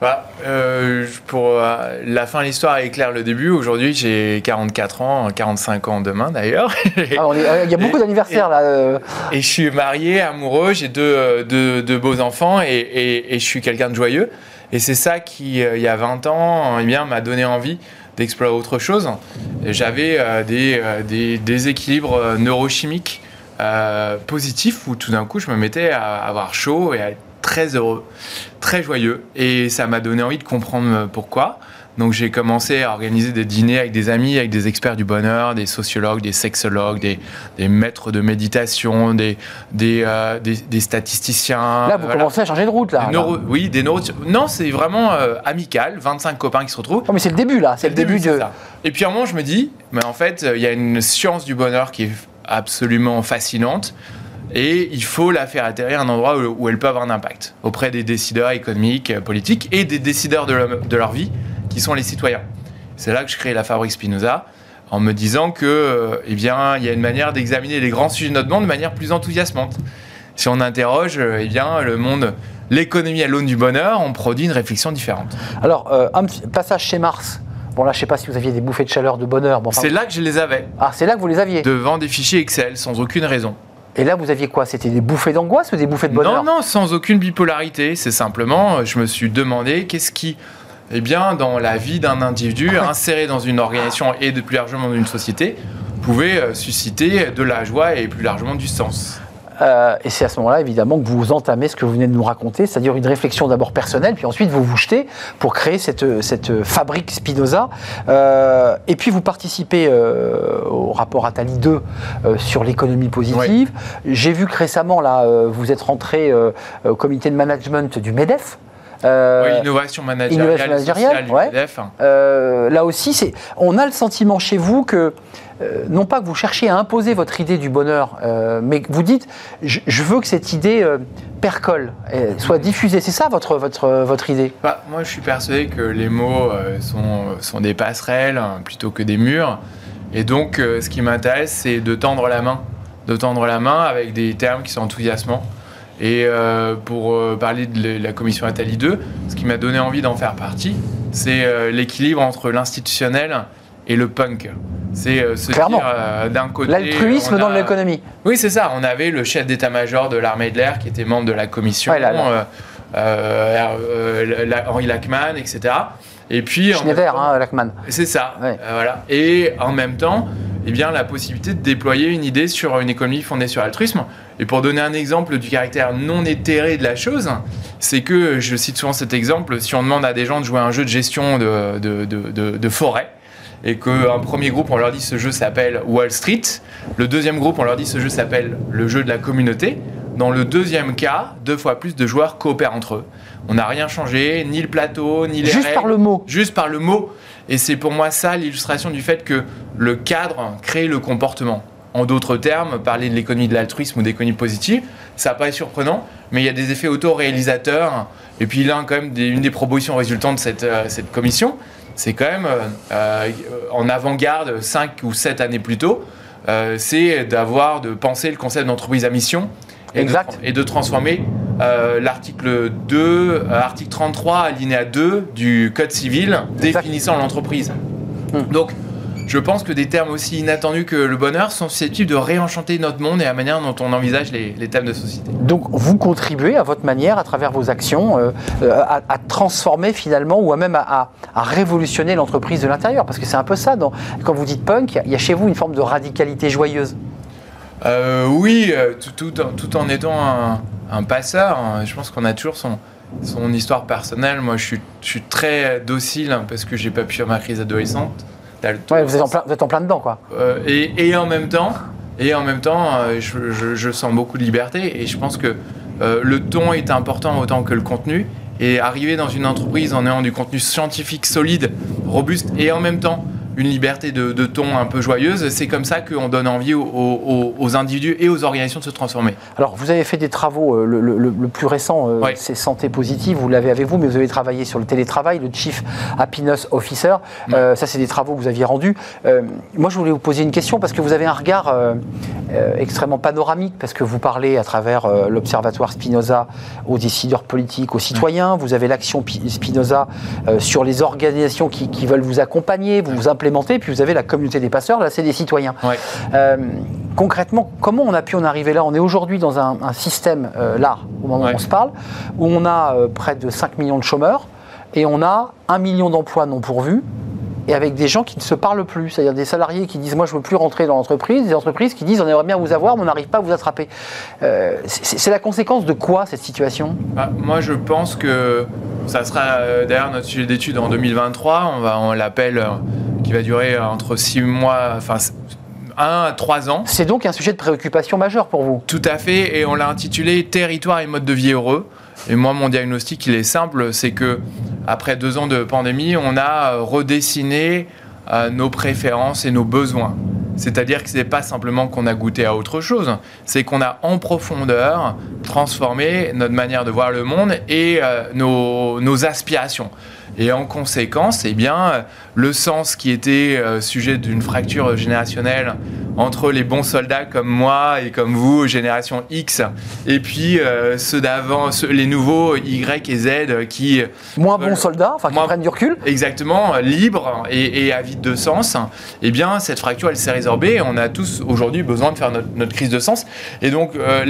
Bah, euh, pour euh, la fin de l'histoire éclaire le début. Aujourd'hui, j'ai 44 ans, 45 ans demain d'ailleurs. Ah, euh, Il y a beaucoup d'anniversaires là. Et je suis marié, amoureux, j'ai deux, deux, deux beaux enfants et, et- et je suis quelqu'un de joyeux. Et c'est ça qui, il y a 20 ans, eh bien, m'a donné envie d'explorer autre chose. J'avais euh, des, euh, des déséquilibres neurochimiques euh, positifs où tout d'un coup je me mettais à avoir chaud et à être très heureux, très joyeux. Et ça m'a donné envie de comprendre euh, pourquoi. Donc j'ai commencé à organiser des dîners avec des amis, avec des experts du bonheur, des sociologues, des sexologues, des, des maîtres de méditation, des, des, euh, des, des statisticiens. Là, vous voilà. commencez à changer de route là. Oui, des neuro... Non, c'est vraiment euh, amical, 25 copains qui se retrouvent. Non, mais c'est le début là. C'est le début de. ça. Et puis à un moment, je me dis, mais en fait, il y a une science du bonheur qui est absolument fascinante. Et il faut la faire atterrir à un endroit où, elle peut avoir un impact auprès des décideurs économiques, euh, politiques et des décideurs de, leur- de leur vie, qui sont les citoyens. C'est là que je crée la Fabrique Spinoza, en me disant que, euh, eh bien, il y a une manière d'examiner les grands sujets de notre monde de manière plus enthousiasmante. Si on interroge, euh, eh bien, le monde, l'économie à l'aune du bonheur, on produit une réflexion différente. Alors, euh, un passage chez Mars. Bon, là, je sais pas si vous aviez des bouffées de chaleur, de bonheur. Bon, enfin- C'est là que je les avais. Ah, c'est là que vous les aviez. devant des fichiers Excel sans aucune raison. Et là, vous aviez quoi? C'était des bouffées d'angoisse ou des bouffées de bonheur? Non, non, sans aucune bipolarité. C'est simplement, euh, je me suis demandé qu'est-ce qui, eh bien, dans la vie d'un individu, inséré dans une organisation et de plus largement dans une société, pouvait euh, susciter de la joie et plus largement du sens. Euh, et c'est à ce moment-là, évidemment, que vous entamez ce que vous venez de nous raconter, c'est-à-dire une réflexion d'abord personnelle, puis ensuite vous vous jetez pour créer cette, cette fabrique Spinoza. Euh, et puis vous participez euh, au rapport Attali 2 euh, sur l'économie positive. J'ai vu que récemment, là, vous êtes rentré au comité de management du MEDEF. Euh, oui, innovation managériale, innovation managériale, sociale du ouais. MEDEF, là aussi, on a le sentiment chez vous que, non pas que vous cherchiez à imposer votre idée du bonheur, euh, mais que vous dites, je, veux que cette idée euh, percole, soit diffusée. C'est ça votre, votre, votre idée? Bah, moi, je suis persuadé que les mots euh, sont, des passerelles hein, plutôt que des murs. Et donc, euh, ce qui m'intéresse, c'est de tendre la main. De tendre la main avec des termes qui sont enthousiasmants. Et euh, pour euh, parler de la commission Attali 2, ce qui m'a donné envie d'en faire partie, c'est euh, l'équilibre entre l'institutionnel et le punk. C'est euh, se Clairement. dire euh, d'un côté. L'altruisme dans l'économie. oui, c'est ça. On avait le chef d'état-major de l'armée de l'air qui était membre de la commission, Ouais, là, là. euh, euh, la- Henri Lachman, etc. Et puis, Schneider, temps- hein, Lachman. c'est ça. Ouais. Voilà. Et en même temps, eh bien, la possibilité de déployer une idée sur une économie fondée sur l'altruisme. Et pour donner un exemple du caractère non éthéré de la chose, c'est que, je cite souvent cet exemple, si on demande à des gens de jouer à un jeu de gestion de, de, de- de- de forêt, et qu'un premier groupe, on leur dit ce jeu s'appelle Wall Street, le deuxième groupe, on leur dit ce jeu s'appelle le jeu de la communauté, dans le deuxième cas, deux fois plus de joueurs coopèrent entre eux. On n'a rien changé, ni le plateau, ni les Juste règles par le mot. juste par le mot. Et c'est pour moi ça l'illustration du fait que le cadre crée le comportement. En d'autres termes, parler de l'économie de l'altruisme ou d'économie positive, ça paraît surprenant, mais il y a des effets auto-réalisateurs. Et puis là, quand même, des- une des propositions résultant de cette, euh, cette commission, c'est quand même euh, euh, en avant-garde 5 ou 7 années plus tôt, euh, c'est d'avoir, de penser le concept d'entreprise à mission et, Exact. De, et de transformer euh, l'article 2, euh, article 33, alinéa 2 du Code civil Exact. définissant l'entreprise. Hmm. Donc, je pense que des termes aussi inattendus que le bonheur sont susceptibles de réenchanter notre monde et la manière dont on envisage les, les thèmes de société. Donc vous contribuez à votre manière, à travers vos actions, euh, euh, à, à transformer finalement ou à même à, à- à révolutionner l'entreprise de l'intérieur. Parce que c'est un peu ça, dans- quand vous dites punk, il y a- chez vous une forme de radicalité joyeuse. Euh, oui, tout, tout en, tout en étant un, un passeur, hein, je pense qu'on a toujours son, son histoire personnelle. Moi, je suis, je suis très docile hein, parce que j'ai pas pu faire ma crise adolescente. Ouais, vous, êtes en plein, vous êtes en plein dedans, quoi. Euh, et, et en même temps, et en même temps, euh, je, je- je sens beaucoup de liberté et je pense que euh, le ton est important autant que le contenu. Et arriver dans une entreprise en ayant du contenu scientifique solide, robuste et en même temps une liberté de, de ton un peu joyeuse. C'est comme ça qu'on donne envie aux, aux- aux individus et aux organisations de se transformer. Alors, vous avez fait des travaux, euh, le, le- le plus récent, euh, c'est Santé Positive, vous l'avez avec vous, mais vous avez travaillé sur le télétravail, le Chief Happiness Officer. Euh, ça, c'est des travaux que vous aviez rendus. Euh, moi, je voulais vous poser une question parce que vous avez un regard euh, extrêmement panoramique, parce que vous parlez à travers l'Observatoire Spinoza aux décideurs politiques, aux citoyens. Vous avez l'action Pi- Spinoza sur les organisations qui, qui veulent vous accompagner, vous vous implémenter, puis vous avez la communauté des passeurs, là, c'est des citoyens. Ouais. Euh, concrètement, comment on a pu en arriver là? On est aujourd'hui dans un, un système, euh, là, au moment Ouais. où on se parle, où on a euh, près de 5 millions de chômeurs et on a 1 million d'emplois non pourvus et avec des gens qui ne se parlent plus, c'est-à-dire des salariés qui disent moi je veux plus rentrer dans l'entreprise, des entreprises qui disent on aimerait bien vous avoir mais on n'arrive pas à vous attraper. Euh, c'est la conséquence de quoi cette situation? Bah, moi, je pense que ça sera euh, d'ailleurs notre sujet d'étude en 2023. On, va, on l'appelle, euh, qui va durer euh, entre 6 mois, enfin 1 à 3 ans. C'est donc un sujet de préoccupation majeur pour vous? Tout à fait, et on l'a intitulé Territoire et mode de vie heureux. Et moi, mon diagnostic, il est simple, c'est que après deux ans de pandémie, on a euh, redessiné euh, nos préférences et nos besoins. C'est-à-dire que ce n'est pas simplement qu'on a goûté à autre chose, c'est qu'on a en profondeur transformé notre manière de voir le monde et euh, nos, nos aspirations. Et en conséquence, eh bien, euh, le sens qui était euh, sujet d'une fracture générationnelle entre les bons soldats comme moi et comme vous, génération X, et puis euh, ceux d'avant, les nouveaux Y et Z qui, Moins Voilà. bons soldats, enfin qui Moins- prennent du recul. exactement, euh, libres et, et avides de sens, eh bien, cette fracture, elle s'est résorbée et on a tous aujourd'hui besoin de faire notre, notre crise de sens. Et donc, euh,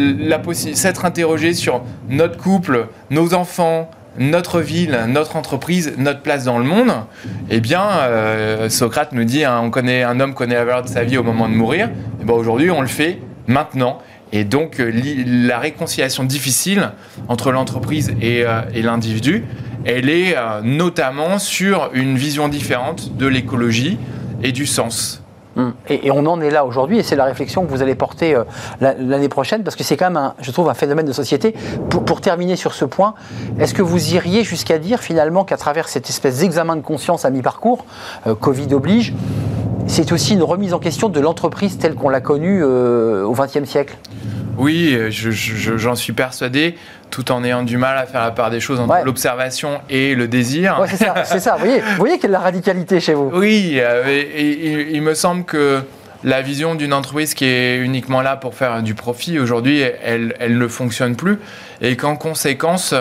s'être interrogé sur notre couple, nos enfants, notre ville, notre entreprise, notre place dans le monde, eh bien, euh, Socrate nous dit, hein, on connaît, un homme connaît la valeur de sa vie au moment de mourir. Et ben aujourd'hui, on le fait maintenant. Et donc, euh, la réconciliation difficile entre l'entreprise et, euh, l'individu, elle est notamment sur une vision différente de l'écologie et du sens. Et, et on en est là aujourd'hui, et c'est la réflexion que vous allez porter euh, la- l'année prochaine, parce que c'est quand même, un, je trouve, un phénomène de société. Pour, pour terminer sur ce point, est-ce que vous iriez jusqu'à dire finalement qu'à travers cette espèce d'examen de conscience à mi-parcours, euh, Covid oblige, c'est aussi une remise en question de l'entreprise telle qu'on l'a connue euh, au XXe siècle Oui, euh, je- je- j'en suis persuadé, tout en ayant du mal à faire la part des choses entre Ouais. l'observation et le désir. Ouais, c'est ça, ça. Vous voyez, vous voyez quelle est la radicalité chez vous Oui, euh, et- et- et il me semble que la vision d'une entreprise qui est uniquement là pour faire du profit, aujourd'hui, elle, elle ne fonctionne plus. Et qu'en conséquence,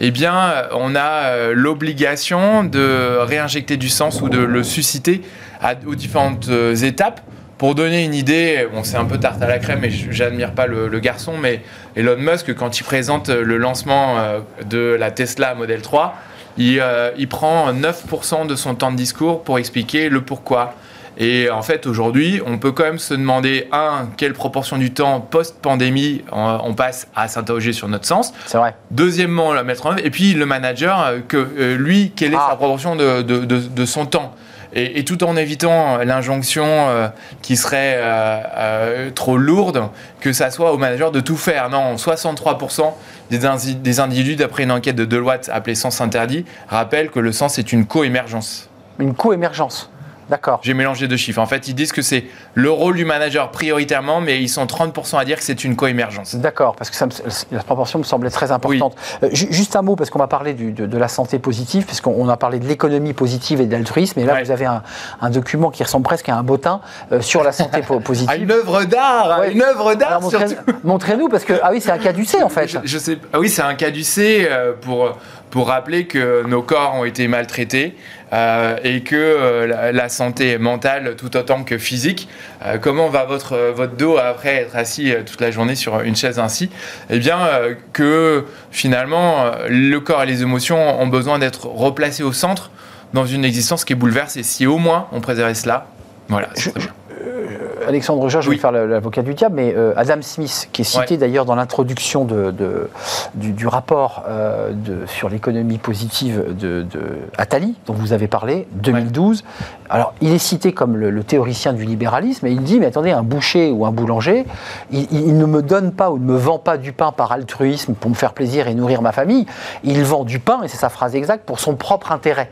eh bien, on a l'obligation de réinjecter du sens ou de le susciter à, aux différentes euh, étapes. Pour donner une idée, bon, c'est un peu tarte à la crème, et j'admire pas le, le garçon, mais Elon Musk, quand il présente le lancement euh, de la Tesla Model 3, il, euh, il prend 9% de son temps de discours pour expliquer le pourquoi. Et en fait, aujourd'hui, on peut quand même se demander, un, quelle proportion du temps post-pandémie on, passe à s'interroger sur notre sens. C'est vrai. Deuxièmement, la mettre en œuvre. Et puis, le manager, euh, que euh, lui, quelle est Ah. sa proportion de, de- de- de son temps et, tout en évitant l'injonction euh, qui serait euh, euh, trop lourde, que ça soit au manager de tout faire. Non, 63% des, insi- des individus, d'après une enquête de Deloitte appelée Sens Interdit, rappellent que le sens est une co-émergence. Une co-émergence. D'accord. J'ai mélangé deux chiffres. En fait, ils disent que c'est le rôle du manager prioritairement, mais ils sont 30% à dire que c'est une co-émergence. D'accord, parce que ça me- la proportion me semblait très importante. Euh, ju- juste un mot, parce qu'on va parler du- de, de la santé positive, puisqu'on on a parlé de l'économie positive et de l'altruisme, et là Ouais. vous avez un, un document qui ressemble presque à un bottin euh, sur la santé po- positive. une œuvre d'art Ouais. Une œuvre d'art Montrez-nous, parce que, ah oui, c'est un cas du C en fait. Je, je sais. Ah oui, c'est un cas du C euh, pour, pour rappeler que nos corps ont été maltraités euh, et que euh, la, la santé mentale, tout autant que physique, euh, comment va votre, votre dos après être assis euh, toute la journée sur une chaise ainsi? Eh bien, euh, que finalement, euh, le corps et les émotions ont besoin d'être replacés au centre dans une existence qui est bouleversée. Si au moins on préservait cela, voilà. c'est Je- très bien. Alexandre Roger, je vais faire l'avocat du diable, mais euh, Adam Smith, qui est cité Ouais. d'ailleurs dans l'introduction de, de- du, du rapport euh, de- sur l'économie positive de, de Attali, dont vous avez parlé, 2012, Alors, il est cité comme le, théoricien du libéralisme, et il dit, mais attendez, un boucher ou un boulanger, il, ne me donne pas ou ne me vend pas du pain par altruisme pour me faire plaisir et nourrir ma famille, il vend du pain, et c'est sa phrase exacte, pour son propre intérêt.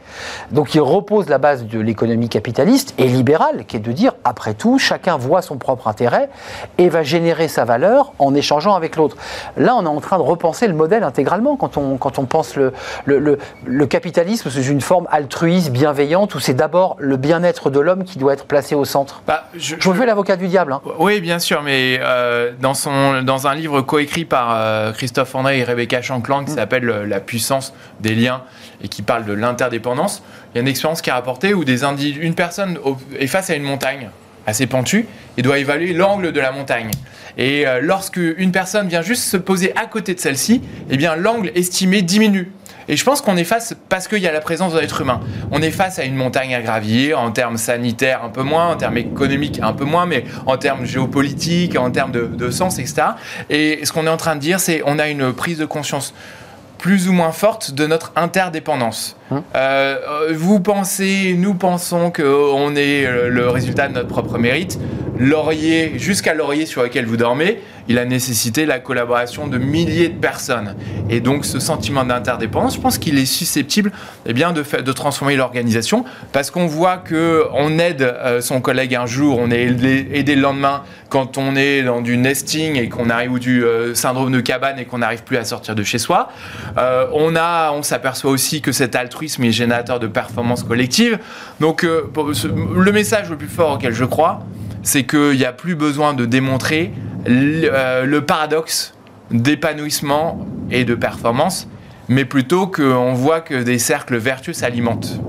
Donc il repose la base de l'économie capitaliste et libérale, qui est de dire, après tout, chacun voit son propre intérêt et va générer sa valeur en échangeant avec l'autre. Là, on est en train de repenser le modèle intégralement quand on, quand on pense le, le, capitalisme sous une forme altruiste, bienveillante, où c'est d'abord le bien-être de l'homme qui doit être placé au centre. Bah, je, je, fais l'avocat du diable. Hein. Oui, bien sûr, mais euh, dans, son, dans un livre coécrit par euh, Christophe André et Rebecca Shankland qui mm. s'appelle euh, La puissance des liens et qui parle de l'interdépendance, il y a une expérience qui a rapporté où des une personne est face à une montagne assez pentue et doit évaluer l'angle de la montagne. Et lorsque une personne vient juste se poser à côté de celle-ci, eh bien l'angle estimé diminue. Et je pense qu'on est face, parce qu'il y a la présence d'un être humain, on est face à une montagne à gravir, en termes sanitaires un peu moins, en termes économiques un peu moins, mais en termes géopolitiques, en termes de, de sens, etc. Et ce qu'on est en train de dire, c'est on a une prise de conscience plus ou moins forte de notre interdépendance. Hein euh, vous pensez, nous pensons qu'on est le résultat de notre propre mérite. Laurier, jusqu'à Laurier sur lequel vous dormez, il a nécessité la collaboration de milliers de personnes. Et donc ce sentiment d'interdépendance, je pense qu'il est susceptible eh bien, de, de transformer l'organisation parce qu'on voit qu'on aide euh, son collègue un jour, on est aidé, le lendemain quand on est dans du nesting et qu'on arrive ou du euh, syndrome de cabane et qu'on n'arrive plus à sortir de chez soi. Euh, on on s'aperçoit aussi que cet altruisme est générateur de performance collective. Donc le message le plus fort auquel je crois, c'est qu'il n'y a plus besoin de démontrer euh, le, paradoxe d'épanouissement et de performance, mais plutôt qu'on voit que des cercles vertueux s'alimentent.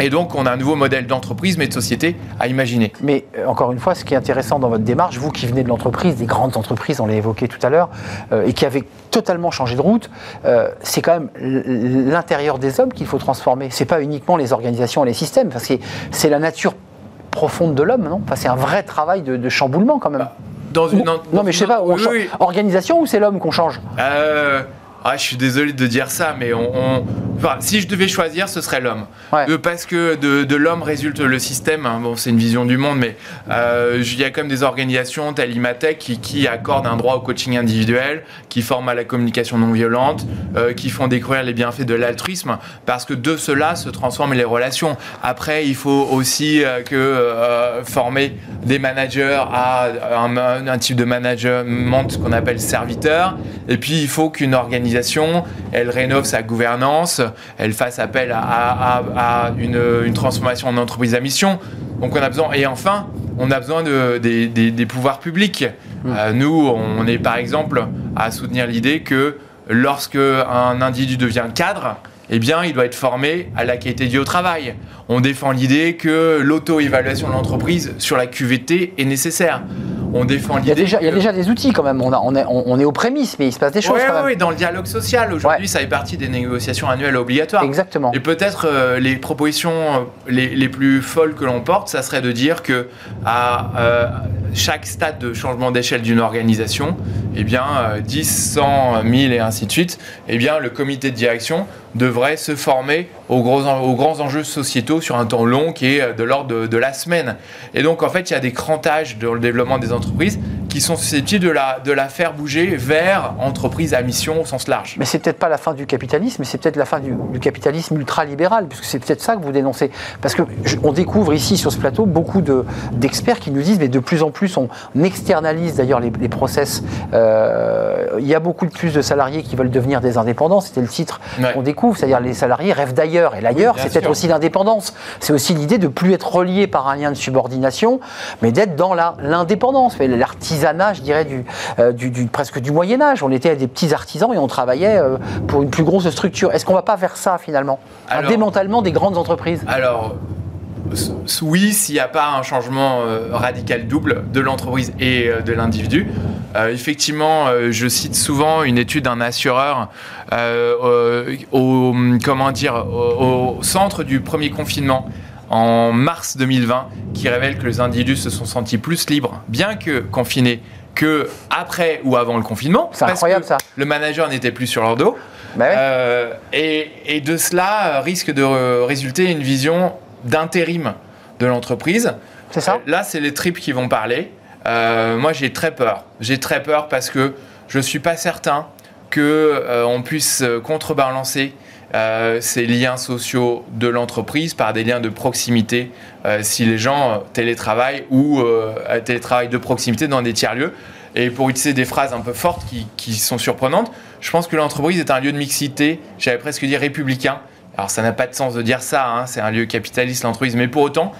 Et donc, on a un nouveau modèle d'entreprise, mais de société à imaginer. Mais euh, encore une fois, ce qui est intéressant dans votre démarche, vous qui venez de l'entreprise, des grandes entreprises, on l'a évoqué tout à l'heure, euh, et qui avaient totalement changé de route, c'est quand même l'intérieur des hommes qu'il faut transformer. C'est pas uniquement les organisations et les systèmes, parce que c'est la nature profonde de l'homme, non? Enfin, C'est un vrai travail de, chamboulement quand même. Bah, dans une, non, mais je sais pas, organisation ou c'est l'homme qu'on change? Euh, ah, je suis désolé de dire ça, mais on, si je devais choisir, ce serait l'homme. parce que de, l'homme résulte le système. Hein. Bon, c'est une vision du monde, mais euh, il y a quand même des organisations telles Imatech qui, accordent un droit au coaching individuel, qui forment à la communication non violente, euh, qui font découvrir les bienfaits de l'altruisme, parce que de cela se transforment les relations. Après, il faut aussi euh, que former des managers à un, un type de management qu'on appelle serviteur, et puis il faut qu'une organisation elle rénove sa gouvernance, elle fasse appel à, une, transformation en entreprise à mission. Donc on a besoin, et enfin, on a besoin de, des, pouvoirs publics. Mmh. Euh, nous, on est par exemple à soutenir l'idée que lorsque un individu devient cadre, eh bien, il doit être formé à la qualité du au travail. On défend l'idée que l'auto-évaluation de l'entreprise sur la QVT est nécessaire on défend l'idée. Il, il, y a déjà des outils quand même. On, on, est, on, est, aux prémices, mais il se passe des choses. Oui, dans le dialogue social. Aujourd'hui, ça fait partie des négociations annuelles obligatoires. Exactement. Et peut-être euh, les propositions euh, les, plus folles que l'on porte, ça serait de dire que à euh, chaque stade de changement d'échelle d'une organisation, eh bien, 10, 100, 1000 et ainsi de suite, eh bien, le comité de direction devrait se former aux, gros, aux grands enjeux sociétaux sur un temps long qui est de l'ordre de, la semaine. Et donc, en fait, il y a des crantages dans le développement des entreprises qui sont susceptibles de la, de la faire bouger vers entreprise à mission au sens large. Mais c'est peut-être pas la fin du capitalisme, mais c'est peut-être la fin du, capitalisme ultralibéral, puisque c'est peut-être ça que vous dénoncez. Parce que on découvre ici sur ce plateau beaucoup d'experts qui nous disent, mais de plus en plus on externalise d'ailleurs les, process. Euh, il y a beaucoup de plus de salariés qui veulent devenir des indépendants, c'était le titre qu'on découvre, c'est-à-dire les salariés rêvent d'ailleurs, et l'ailleurs c'est peut-être aussi l'indépendance. C'est aussi l'idée de plus être relié par un lien de subordination, mais d'être dans l'indépendance, l'artisanat je dirais, euh, du, du, presque du Moyen Âge. On était des petits artisans et on travaillait euh, pour une plus grosse structure. Est-ce qu'on va pas vers ça finalement? Un démantèlement des grandes entreprises Alors, oui, s'il n'y a pas un changement euh, radical double de l'entreprise et de l'individu. effectivement, je cite souvent une étude d'un assureur au, comment dire, au, centre du premier confinement en mars 2020 qui révèle que les individus se sont sentis plus libres, bien que confinés, que après ou avant le confinement. C'est incroyable ça. Le manager n'était plus sur leur dos. Bah euh, et, de cela risque de résulter une vision d'intérim de l'entreprise. C'est ça Euh, Là, c'est les tripes qui vont parler. Euh, moi, j'ai très peur. J'ai très peur parce que je ne suis pas certain que euh, on puisse euh, contrebalancer euh, ces liens sociaux de l'entreprise par des liens de proximité euh, si les gens euh, télétravaillent ou télétravaillent de proximité dans des tiers-lieux. Et pour utiliser des phrases un peu fortes qui, sont surprenantes, je pense que l'entreprise est un lieu de mixité, j'allais presque dire républicain. Alors ça n'a pas de sens de dire ça, hein, c'est un lieu capitaliste l'entreprise, mais pour autant,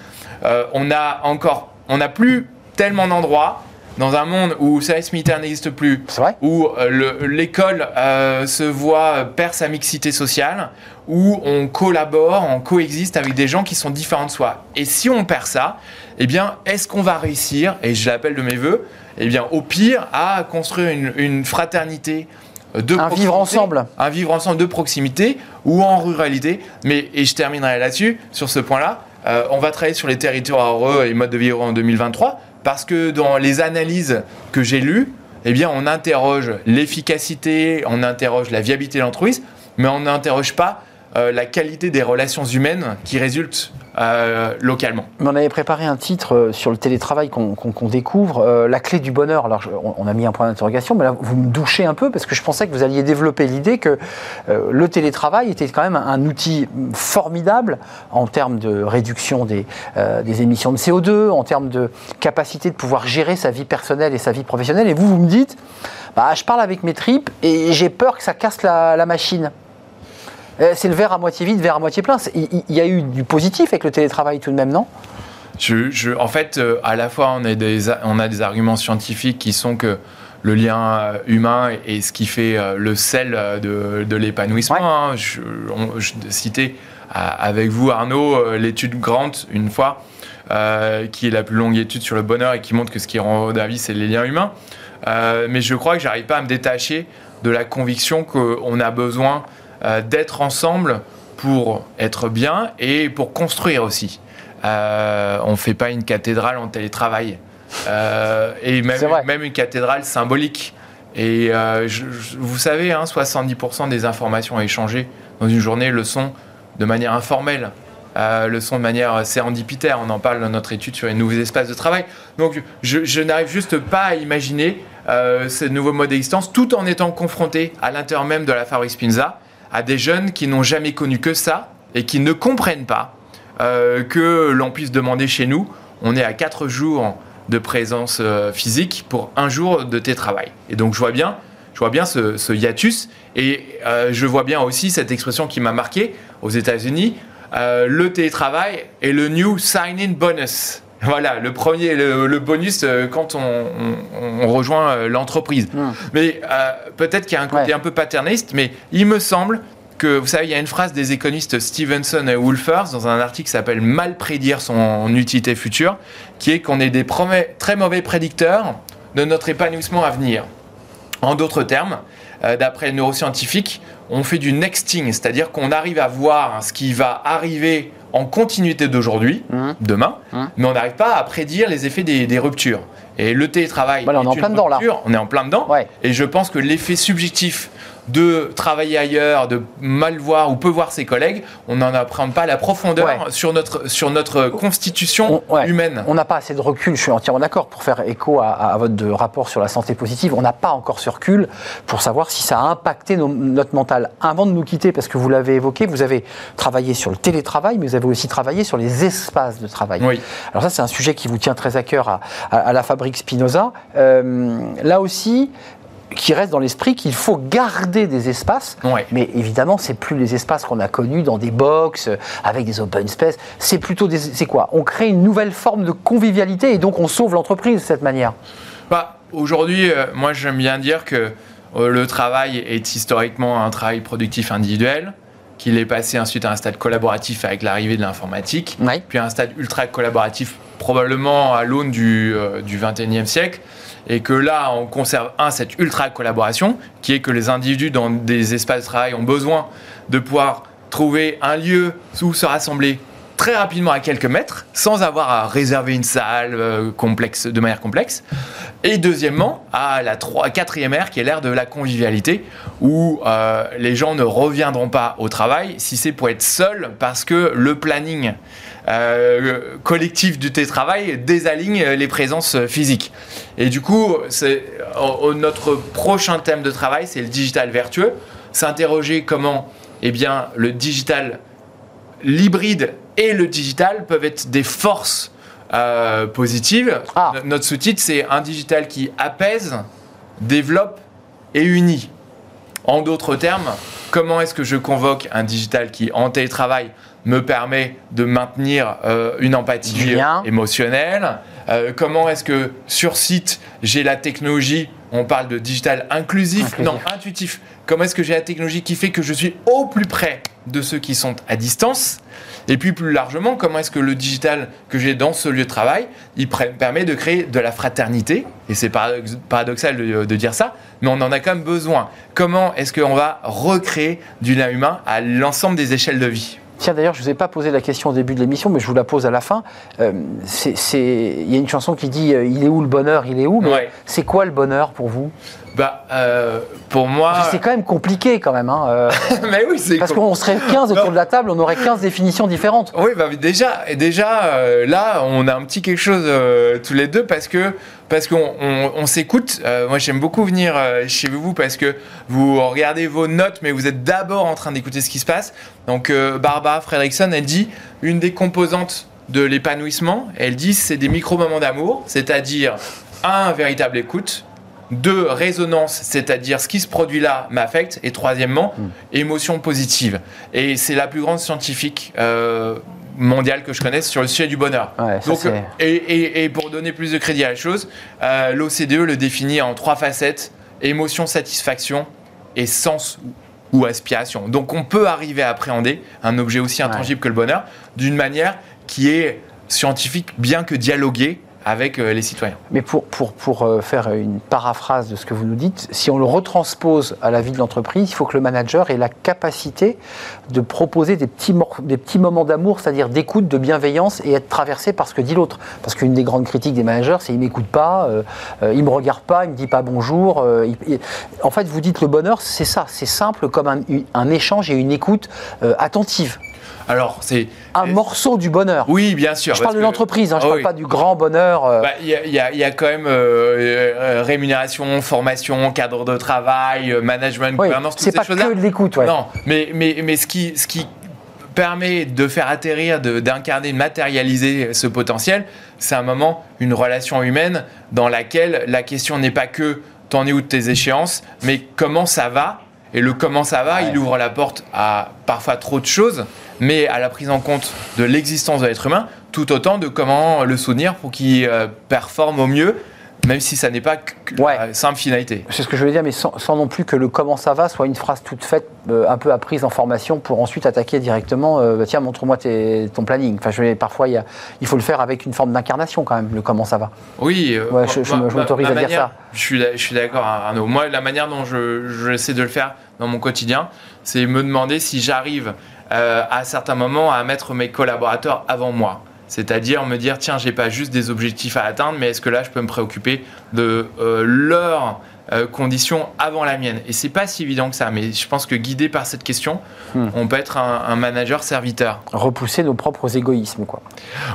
on a encore, on n'a plus tellement d'endroits dans un monde où service militaire n'existe plus, vrai où euh, le- l'école euh, se voit euh, perd sa mixité sociale, où on collabore, on coexiste avec des gens qui sont différents de soi. Et si on perd ça, eh bien, est-ce qu'on va réussir, et je l'appelle de mes voeux, eh bien, au pire, à construire une, une fraternité de Un vivre ensemble. un vivre ensemble de proximité ou en ruralité. Mais, et je terminerai là-dessus, sur ce point-là, euh, on va travailler sur les territoires heureux et modes de vie heureux en 2023, parce que dans les analyses que j'ai lues, eh bien, on interroge l'efficacité, on interroge la viabilité de l'entreprise, mais on n'interroge pas euh, la qualité des relations humaines qui résultent euh, localement. On avait préparé un titre euh, sur le télétravail qu'on découvre, la clé du bonheur. Alors, on a mis un point d'interrogation, mais là, vous me douchez un peu parce que je pensais que vous alliez développer l'idée que le télétravail était quand même un, outil formidable en termes de réduction des, émissions de CO2, en termes de capacité de pouvoir gérer sa vie personnelle et sa vie professionnelle. Et vous, vous me dites, bah, je parle avec mes tripes et j'ai peur que ça casse la machine. Euh, C'est le verre à moitié vide, verre à moitié plein. Il il y a eu du positif avec le télétravail tout de même, non? Je, je- en fait, euh, à la fois, on a, des, a- on a des arguments scientifiques qui sont que le lien euh, humain est, ce qui fait le sel de, de l'épanouissement. Ouais. hein. Je, citais avec vous, Arnaud, l'étude Grant, une fois, euh, qui est la plus longue étude sur le bonheur et qui montre que ce qui rend heureux vie, c'est les liens humains. Euh, mais je crois que j'arrive pas à me détacher de la conviction qu'on a besoin d'être ensemble pour être bien et pour construire aussi. Euh, on ne fait pas une cathédrale en télétravail. Euh, et même, une cathédrale symbolique. Et euh, je- je- vous savez, hein, 70% des informations échangées dans une journée le sont de manière informelle, euh, le sont de manière sérendipitaire. On en parle dans notre étude sur les nouveaux espaces de travail. Donc je, je n'arrive juste pas à imaginer euh, ce nouveau mode d'existence tout en étant confronté à l'intérieur même de la Fabrice Pinza à des jeunes qui n'ont jamais connu que ça et qui ne comprennent pas euh, que l'on puisse demander chez nous, on est à 4 jours de présence euh, physique pour un jour de télétravail. Et donc je vois bien, je vois bien ce, hiatus et euh, je vois bien aussi cette expression qui m'a marqué aux États-Unis, le télétravail est le new sign-in bonus. Voilà, le premier, le, le bonus euh, quand on, on- on rejoint euh, l'entreprise. Hmm. Mais euh, peut-être qu'il y a un côté Ouais. un peu paternaliste, mais il me semble que, vous savez, il y a une phrase des économistes Stevenson et Wolfers dans un article qui s'appelle Mal prédire son utilité future, qui est qu'on est des très mauvais prédicteurs de notre épanouissement à venir. En d'autres termes, euh, d'après les neuroscientifiques, on fait du nexting, c'est-à-dire qu'on arrive à voir ce qui va arriver en continuité d'aujourd'hui, Mhm. demain, Mhm. mais on n'arrive pas à prédire les effets des, des ruptures. Et le télétravail, Voilà, on est en plein dedans, là. On est en plein dedans. Ouais. Et je pense que l'effet subjectif de travailler ailleurs, de mal voir ou peu voir ses collègues, on n'en apprend pas la profondeur Ouais. sur, notre, sur notre constitution On- ouais. humaine. On n'a pas assez de recul, je suis entièrement d'accord, pour faire écho à, à votre rapport sur la santé positive. On n'a pas encore ce recul pour savoir si ça a impacté nos- notre mental. Avant de nous quitter, parce que vous l'avez évoqué, vous avez travaillé sur le télétravail, mais vous avez aussi travaillé sur les espaces de travail. Oui. Alors ça, c'est un sujet qui vous tient très à cœur à, à- à la fabrique Spinoza. Euh, là aussi, qui reste dans l'esprit qu'il faut garder des espaces, Ouais. mais évidemment, c'est plus les espaces qu'on a connus dans des box euh, avec des open space. C'est plutôt des, c'est quoi? On crée une nouvelle forme de convivialité et donc on sauve l'entreprise de cette manière. Bah, Aujourd'hui, euh, moi j'aime bien dire que euh, le travail est historiquement un travail productif individuel, qu'il est passé ensuite à un stade collaboratif avec l'arrivée de l'informatique, puis à un stade ultra collaboratif probablement à l'aune du, euh, du 21e siècle, et que là on conserve un, cette ultra collaboration, qui est que les individus dans des espaces de travail ont besoin de pouvoir trouver un lieu où se rassembler très rapidement à quelques mètres, sans avoir à réserver une salle euh, complexe, de manière complexe. Et deuxièmement, à la trois- quatrième ère, qui est l'ère de la convivialité, où euh, les gens ne reviendront pas au travail si c'est pour être seul, parce que le planning euh, collectif du télétravail désaligne les présences physiques. Et du coup, c'est, notre prochain thème de travail, c'est le digital vertueux. S'interroger comment eh bien, le digital l'hybride et le digital peuvent être des forces euh, positives. Ah. No- Notre sous-titre, c'est un digital qui apaise, développe et unit. En d'autres termes, comment est-ce que je convoque un digital qui, en télétravail, me permet de maintenir euh, une empathie lien. émotionnelle? Euh, Comment est-ce que sur site, j'ai la technologie? On parle de digital inclusif, Inclusif. non intuitif. Comment est-ce que j'ai la technologie qui fait que je suis au plus près de ceux qui sont à distance? Et puis plus largement, comment est-ce que le digital que j'ai dans ce lieu de travail, il permet de créer de la fraternité? Et c'est paradox- paradoxal de, de dire ça, mais on en a quand même besoin. Comment est-ce qu'on va recréer du lien humain à l'ensemble des échelles de vie? Tiens, d'ailleurs, je ne vous ai pas posé la question au début de l'émission, mais je vous la pose à la fin. Euh, c'est- Il y a une chanson qui dit euh, Il est où le bonheur? Il est où? Mais Ouais. C'est quoi le bonheur pour vous? Bah, euh, pour moi. C'est quand même compliqué quand même. hein, euh, mais oui, c'est parce qu'on serait 15 autour de la table, on aurait 15 définitions différentes. Oui, bah déjà, déjà euh, là, on a un petit quelque chose tous les deux parce que parce qu'on on, on s'écoute. Moi, j'aime beaucoup venir chez vous parce que vous regardez vos notes, mais vous êtes d'abord en train d'écouter ce qui se passe. Donc, Barbara Fredrickson, elle dit une des composantes de l'épanouissement, elle dit c'est des micro moments d'amour, c'est-à-dire un véritable écoute. Deux, résonance, c'est-à-dire ce qui se produit là m'affecte. Et troisièmement, émotion positive. Et c'est la plus grande scientifique euh, mondiale que je connaisse sur le sujet du bonheur. Ouais, ça, Donc, euh, et, et- et pour donner plus de crédit à la chose, euh, l'OCDE le définit en trois facettes émotion, satisfaction et sens ou, ou aspiration. Donc on peut arriver à appréhender un objet aussi intangible que le bonheur d'une manière qui est scientifique, bien que dialoguée avec euh, les citoyens. Mais pour, pour, pour euh, faire une paraphrase de ce que vous nous dites, si on le retranspose à la vie de l'entreprise, il faut que le manager ait la capacité de proposer des petits, des petits moments d'amour, c'est-à-dire d'écoute, de bienveillance et être traversé par ce que dit l'autre. Parce qu'une des grandes critiques des managers, c'est il m'écoute pas, euh, euh, me regarde pas, il me dit pas bonjour. euh, En fait, vous dites le bonheur, c'est ça, c'est simple comme un, échange et une écoute attentive. Alors c'est Un morceau du bonheur. oui, bien sûr. Je parle de l'entreprise, hein, je Ah parle oui. pas du grand bonheur. euh, Bah, Il y, a- il y a- il y a quand même euh, euh, rémunération, formation, cadre de travail, management, oui, gouvernance, toutes c'est ces pas choses-là. que de l'écoute. ouais. Non, mais, mais, mais ce, qui, ce qui permet de faire atterrir, d'incarner, de, matérialiser ce potentiel, c'est un moment, une relation humaine dans laquelle la question n'est pas que t'en es où de tes échéances, mais comment ça va? Et le comment ça va, il ouvre la porte à parfois trop de choses, mais à la prise en compte de l'existence de l'être humain, tout autant de comment le soutenir pour qu'il euh, performe au mieux, même si ça n'est pas Ouais. la simple finalité. C'est ce que je voulais dire, mais sans, sans non plus que le comment ça va soit une phrase toute faite, euh, un peu apprise en formation, pour ensuite attaquer directement. euh, bah, tiens, montre-moi ton planning. Enfin, je parfois, il, y a- il faut le faire avec une forme d'incarnation quand même. Le comment ça va. Oui, euh, Ouais, je- m'autorise ma à dire ça. Je suis, d'accord, Arnaud. Moi, la manière dont je, je essaie de le faire dans mon quotidien, c'est me demander si j'arrive euh, à certains moments à mettre mes collaborateurs avant moi. C'est-à-dire me dire, tiens, j'ai pas juste des objectifs à atteindre, mais est-ce que là, je peux me préoccuper de euh, leurs euh, conditions avant la mienne Et c'est pas si évident que ça, mais je pense que guidé par cette question, Hmm. on peut être un, un manager serviteur. Repousser nos propres égoïsmes, quoi.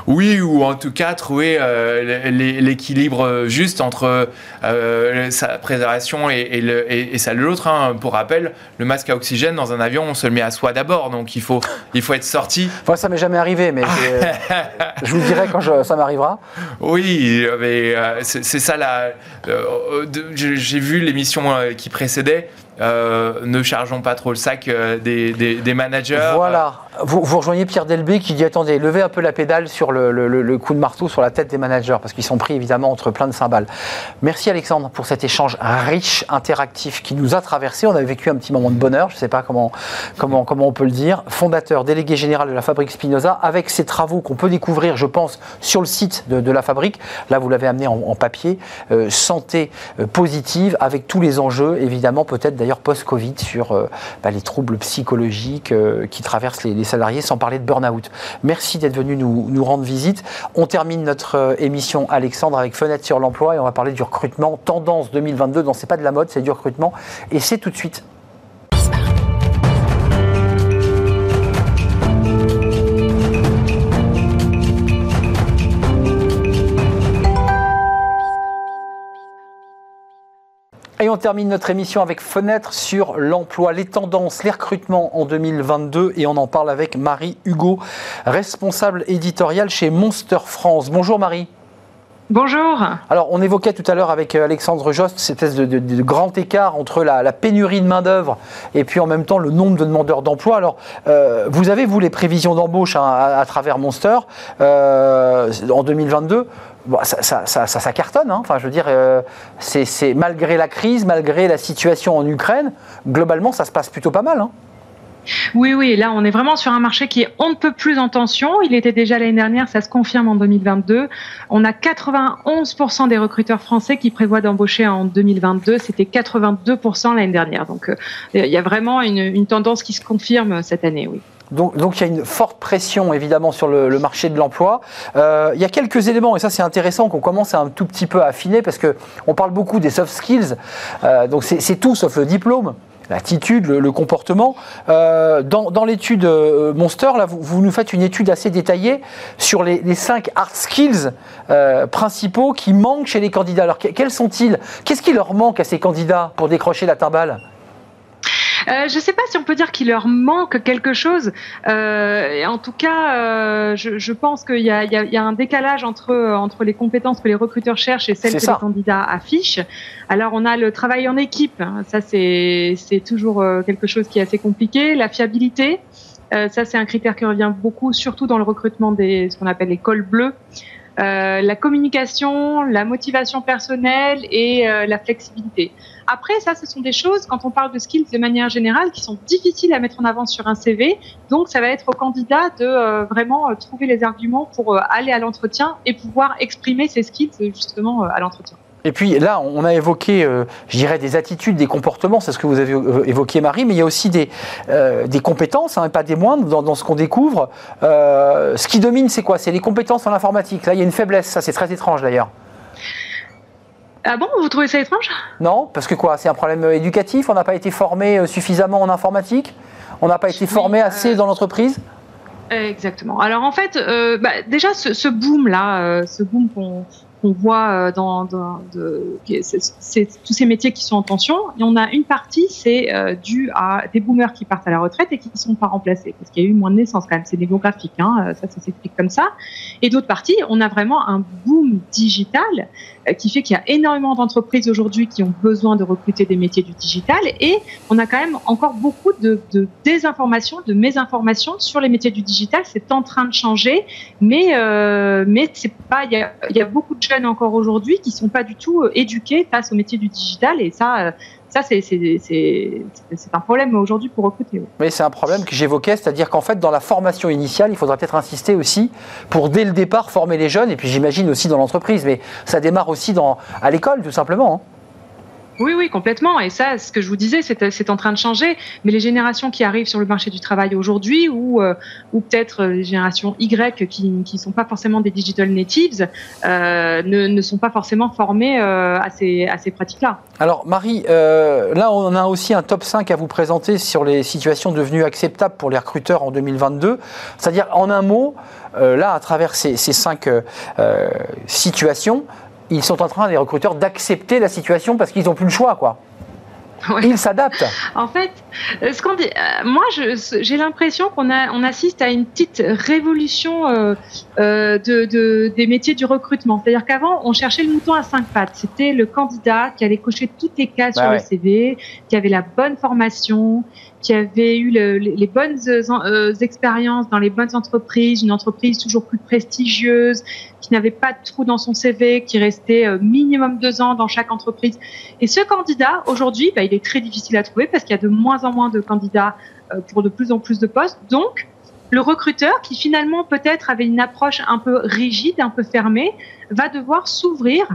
Oui, ou en tout cas trouver euh, l'équilibre juste entre euh, sa préservation et, et le- et- et celle de l'autre. hein. Pour rappel, le masque à oxygène dans un avion, on se le met à soi d'abord, donc il faut, il faut être sorti. Enfin, ça m'est jamais arrivé, mais euh, je vous dirai quand je- ça m'arrivera. Oui, mais euh, c'est ça la. euh, J'ai j'ai vu l'émission euh, qui précédait. Euh, ne chargeons pas trop le sac euh, des, des- des managers. Voilà. Vous, vous rejoignez Pierre Delbé qui dit attendez, levez un peu la pédale sur le, le- le- le coup de marteau sur la tête des managers parce qu'ils sont pris évidemment entre plein de cymbales. Merci Alexandre pour cet échange riche, interactif qui nous a traversé. On a vécu un petit moment de bonheur, je ne sais pas comment, comment, comment on peut le dire. Fondateur, délégué général de la Fabrique Spinoza, avec ses travaux qu'on peut découvrir, je pense, sur le site de, de la Fabrique. Là, vous l'avez amené en, en papier. Euh, santé euh, positive avec tous les enjeux, évidemment, peut-être d'ailleurs post-Covid sur euh, bah, les troubles psychologiques euh, qui traversent les, salariés, sans parler de burn-out. Merci d'être venu nous, rendre visite. On termine notre émission, Alexandre, avec Fenêtre sur l'emploi et on va parler du recrutement. Tendance 2022, non, c'est pas de la mode, c'est du recrutement. Et c'est tout de suite. On termine notre émission avec Fenêtre sur l'emploi, les tendances, les recrutements en 2022. Et on en parle avec Marie Hugo, responsable éditoriale chez Monster France. Bonjour Marie. Bonjour. Alors, on évoquait tout à l'heure avec euh, Alexandre Jost cette espèce de, grand écart entre la, pénurie de main-d'œuvre et puis en même temps le nombre de demandeurs d'emploi. Alors, euh, vous avez, vous, les prévisions d'embauche hein, à, travers Monster euh, en 2022 ça, cartonne. Hein. Enfin, je veux dire, c'est malgré la crise, malgré la situation en Ukraine, globalement, ça se passe plutôt pas mal. Hein. Oui, oui, là on est vraiment sur un marché qui est on ne peut plus en tension. Il était déjà l'année dernière, ça se confirme en 2022. On a 91% des recruteurs français qui prévoient d'embaucher en 2022. C'était 82% l'année dernière. Donc euh, il y a vraiment une, tendance qui se confirme cette année, oui. Donc, donc, il y a une forte pression évidemment sur le, marché de l'emploi. Euh, il y a quelques éléments, et ça c'est intéressant qu'on commence un tout petit peu à affiner parce qu'on parle beaucoup des soft skills. Euh, donc c'est tout sauf le diplôme l'attitude, le, comportement. Euh, dans, l'étude Monster, là, vous, nous faites une étude assez détaillée sur les, cinq hard skills principaux qui manquent chez les candidats. Alors, quels sont-ils? Qu'est-ce qui leur manque à ces candidats pour décrocher la timbale? Euh, je ne sais pas si on peut dire qu'il leur manque quelque chose. Euh, en tout cas, euh, je, je, pense qu'il y, y, y a, un décalage entre, entre les compétences que les recruteurs cherchent et celles que les candidats affichent. Alors, on a le travail en équipe. Hein. Ça, c'est toujours quelque chose qui est assez compliqué. La fiabilité. Euh, ça, c'est un critère qui revient beaucoup, surtout dans le recrutement des ce qu'on appelle les cols bleus. Euh, la communication, la motivation personnelle et euh, la flexibilité. Après, ça, ce sont des choses, quand on parle de skills de manière générale, qui sont difficiles à mettre en avant sur un CV. Donc, ça va être au candidat de euh, vraiment trouver les arguments pour aller à l'entretien et pouvoir exprimer ses skills justement à l'entretien. Et puis là, on a évoqué, euh, je dirais, des attitudes, des comportements, c'est ce que vous avez euh, évoqué, Marie, mais il y a aussi des, euh, des compétences, hein, pas des moindres, dans, ce qu'on découvre. ce qui domine, c'est quoi? C'est les compétences en informatique. Là, il y a une faiblesse, ça c'est très étrange d'ailleurs. Ah bon, vous trouvez ça étrange? Non, parce que quoi? C'est un problème éducatif? On n'a pas été formé suffisamment en informatique? On n'a pas été formé assez dans l'entreprise? Exactement. Alors en fait, bah, déjà ce, boom là, ce boom qu'on qu'on voit euh, dans, tous ces métiers qui sont en tension. Et on a une partie, c'est euh, dû à des boomers qui partent à la retraite et qui ne sont pas remplacés, parce qu'il y a eu moins de naissances quand même. C'est démographique, hein, euh, ça, ça s'explique comme ça. Et d'autre partie, on a vraiment un boom digital qui fait qu'il y a énormément d'entreprises aujourd'hui qui ont besoin de recruter des métiers du digital et on a quand même encore beaucoup de, de désinformation, de mésinformation sur les métiers du digital. C'est en train de changer, mais euh, mais c'est pas. Il y a, y a beaucoup de jeunes encore aujourd'hui qui sont pas du tout euh, éduqués face au métier du digital et ça, euh, ça c'est un problème aujourd'hui pour recruter. Mais c'est un problème que j'évoquais, c'est-à-dire qu'en fait, dans la formation initiale, il faudra peut-être insister aussi pour dès le départ former les jeunes, et puis j'imagine aussi dans l'entreprise, mais ça démarre aussi à l'école tout simplement. Hein. Oui, oui, complètement. Et ça, ce que je vous disais, c'est en train de changer. Mais les générations qui arrivent sur le marché du travail aujourd'hui, ou, euh, ou peut-être les générations Y qui ne sont pas forcément des digital natives, euh, ne, ne, sont pas forcément formées euh, à ces, à ces pratiques-là. Alors, Marie, euh, là, on a aussi un top 5 à vous présenter sur les situations devenues acceptables pour les recruteurs en 2022. C'est-à-dire, en un mot, euh, là, à travers ces, ces cinq situations, ils sont en train, les recruteurs, d'accepter la situation parce qu'ils n'ont plus le choix, quoi. Ils s'adaptent. En fait, euh, ce qu'on dit, euh, moi, j'ai l'impression qu'on on assiste à une petite révolution euh, de, des métiers du recrutement. C'est-à-dire qu'avant, on cherchait le mouton à cinq pattes. C'était le candidat qui allait cocher toutes les cases bah sur le CV, qui avait la bonne formation, qui avait eu les bonnes expériences dans les bonnes entreprises, une entreprise toujours plus prestigieuse, qui n'avait pas de trou dans son CV, qui restait euh, minimum deux ans dans chaque entreprise. Et ce candidat, aujourd'hui, bah, il est très difficile à trouver parce qu'il y a de moins en moins de candidats pour de plus en plus de postes. Donc, le recruteur, qui finalement peut-être avait une approche un peu rigide, un peu fermée, va devoir s'ouvrir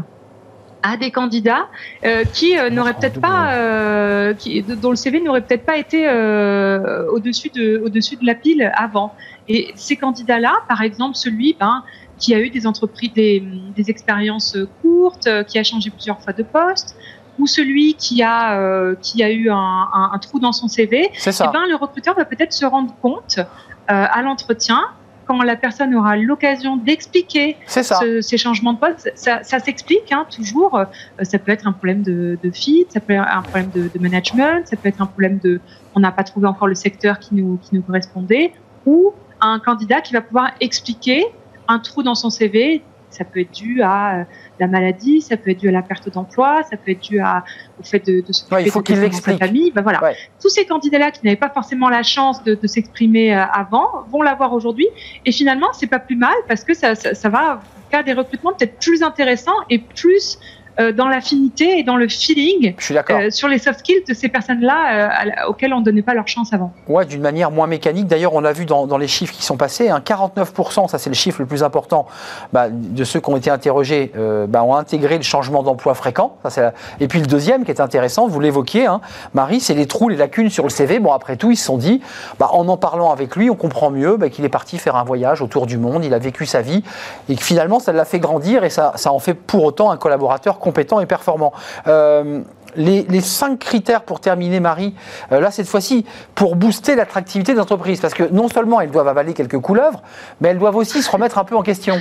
à des candidats euh, qui euh, n'auraient peut-être pas, euh, qui, dont le CV n'aurait peut-être pas été euh, au-dessus de, au-dessus de la pile avant. Et ces candidats-là, par exemple, celui ben, qui a eu des entreprises, des, des expériences courtes, euh, qui a changé plusieurs fois de poste, ou celui qui a, euh, qui a eu un, un, un trou dans son CV, C'est eh ça. ben, le recruteur va peut-être se rendre compte euh, à l'entretien quand la personne aura l'occasion d'expliquer ça. ce- ces changements de poste, ça, ça s'explique hein, toujours. Euh, ça peut être un problème de, de fit, ça peut être un problème de, de management, ça peut être un problème de on n'a pas trouvé encore le secteur qui nous, qui nous correspondait, ou un candidat qui va pouvoir expliquer un trou dans son CV. Ça peut être dû à euh, la maladie, ça peut être dû à la perte d'emploi, ça peut être dû à, au fait de, de s'occuper Ouais, il faut de sa famille. Ben voilà. Ouais. Tous ces candidats-là qui n'avaient pas forcément la chance de, de s'exprimer euh, avant vont l'avoir aujourd'hui. Et finalement, c'est pas plus mal parce que ça, ça, ça va faire des recrutements peut-être plus intéressants et plus euh, dans l'affinité et dans le feeling Je suis d'accord. euh, sur les soft skills de ces personnes-là euh, la- auxquelles on ne donnait pas leur chance avant. Ouais, d'une manière moins mécanique. D'ailleurs, on a vu dans, dans les chiffres qui sont passés, hein, 49%, ça c'est le chiffre le plus important, bah, de ceux qui ont été interrogés, bah, ont intégré le changement d'emploi fréquent. Ça, la- Et puis le deuxième qui est intéressant, vous l'évoquiez, hein, Marie, c'est les trous, les lacunes sur le CV. Bon, après tout, ils se sont dit, bah, en en parlant avec lui, on comprend mieux qu'il est parti faire un voyage autour du monde, il a vécu sa vie, et que finalement, ça l'a fait grandir et ça, ça en fait pour autant un collaborateur compétent et performant. Euh, les, cinq critères pour terminer, Marie, euh, là, cette fois-ci, pour booster l'attractivité des entreprises. Parce que non seulement elles doivent avaler quelques couleuvres, mais elles doivent aussi se remettre un peu en question.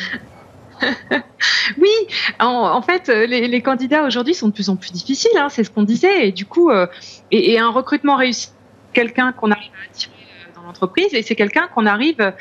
Oui, en, fait, euh, les, candidats aujourd'hui sont de plus en plus difficiles, hein, c'est ce qu'on disait, et du coup, et, un recrutement réussi, quelqu'un qu'on arrive à attirer dans l'entreprise, et c'est quelqu'un qu'on arrive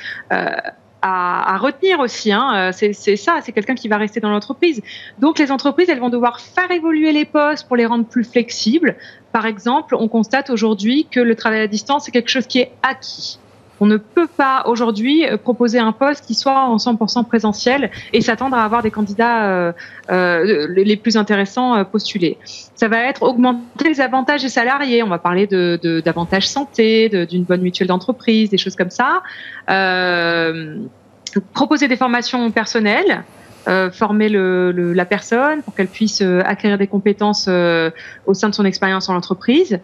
à, retenir aussi. Hein, euh, c'est c'est ça, c'est quelqu'un qui va rester dans l'entreprise. Donc les entreprises, elles vont devoir faire évoluer les postes pour les rendre plus flexibles. Par exemple, on constate aujourd'hui que le travail à distance est quelque chose qui est acquis. On ne peut pas aujourd'hui euh, proposer un poste qui soit en 100% présentiel et s'attendre à avoir des candidats euh, euh, les plus intéressants postulés. Ça va être augmenter les avantages des salariés. On va parler de d'avantages santé, d'une bonne mutuelle d'entreprise, des choses comme ça. Proposer des formations personnelles. former la personne pour qu'elle puisse acquérir des compétences au sein de son expérience en entreprise.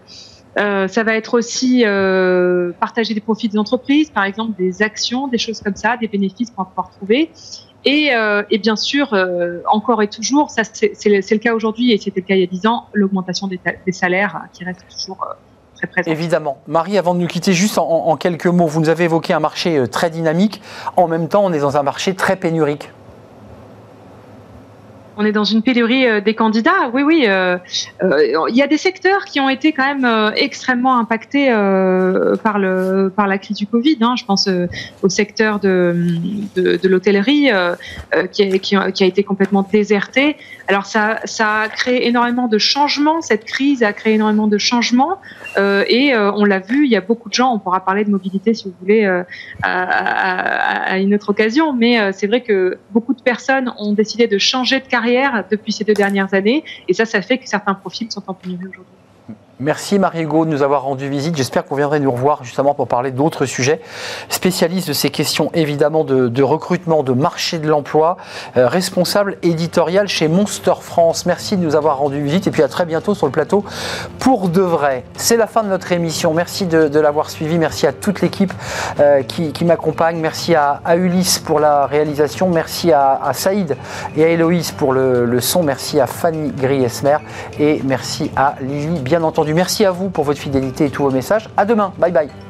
Euh, ça va être aussi euh, partager des profits des entreprises, par exemple des actions, des choses comme ça, des bénéfices qu'on va pouvoir trouver. Et, euh, bien sûr, encore et toujours, ça c'est le, cas aujourd'hui et c'était le cas il y a 10 ans, l'augmentation des, salaires qui reste toujours très présente. Évidemment. Marie, avant de nous quitter, juste en, en quelques mots, vous nous avez évoqué un marché très dynamique. En même temps, on est dans un marché très pénurique. On est dans une pénurie euh, des candidats. Oui, oui. euh, euh, Il y a des secteurs qui ont été quand même extrêmement impactés par le par la crise du Covid. hein. Je pense au secteur de de, l'hôtellerie qui, qui, a, été complètement déserté. Alors ça ça a créé énormément de changements. Cette crise a créé énormément de changements et on l'a vu. Il y a beaucoup de gens. On pourra parler de mobilité si vous voulez à, à, une autre occasion. Mais c'est vrai que beaucoup de personnes ont décidé de changer de carrière depuis ces deux dernières années. Et ça, ça fait que certains profils sont en pénurie aujourd'hui. Merci Marie-Hugo de nous avoir rendu visite. J'espère qu'on viendrait nous revoir justement pour parler d'autres sujets. Spécialiste de ces questions évidemment de, recrutement, de marché de l'emploi, euh, responsable éditorial chez Monster France. Merci de nous avoir rendu visite et puis à très bientôt sur le plateau pour de vrai. C'est la fin de notre émission. Merci de, l'avoir suivi. Merci à toute l'équipe euh, qui, m'accompagne. Merci à, Ulysse pour la réalisation. Merci à, à Saïd et à Héloïse pour le, le son. Merci à Fanny Griesmer et merci à Lily bien entendu. Merci à vous pour votre fidélité et tous vos messages. À demain. Bye bye.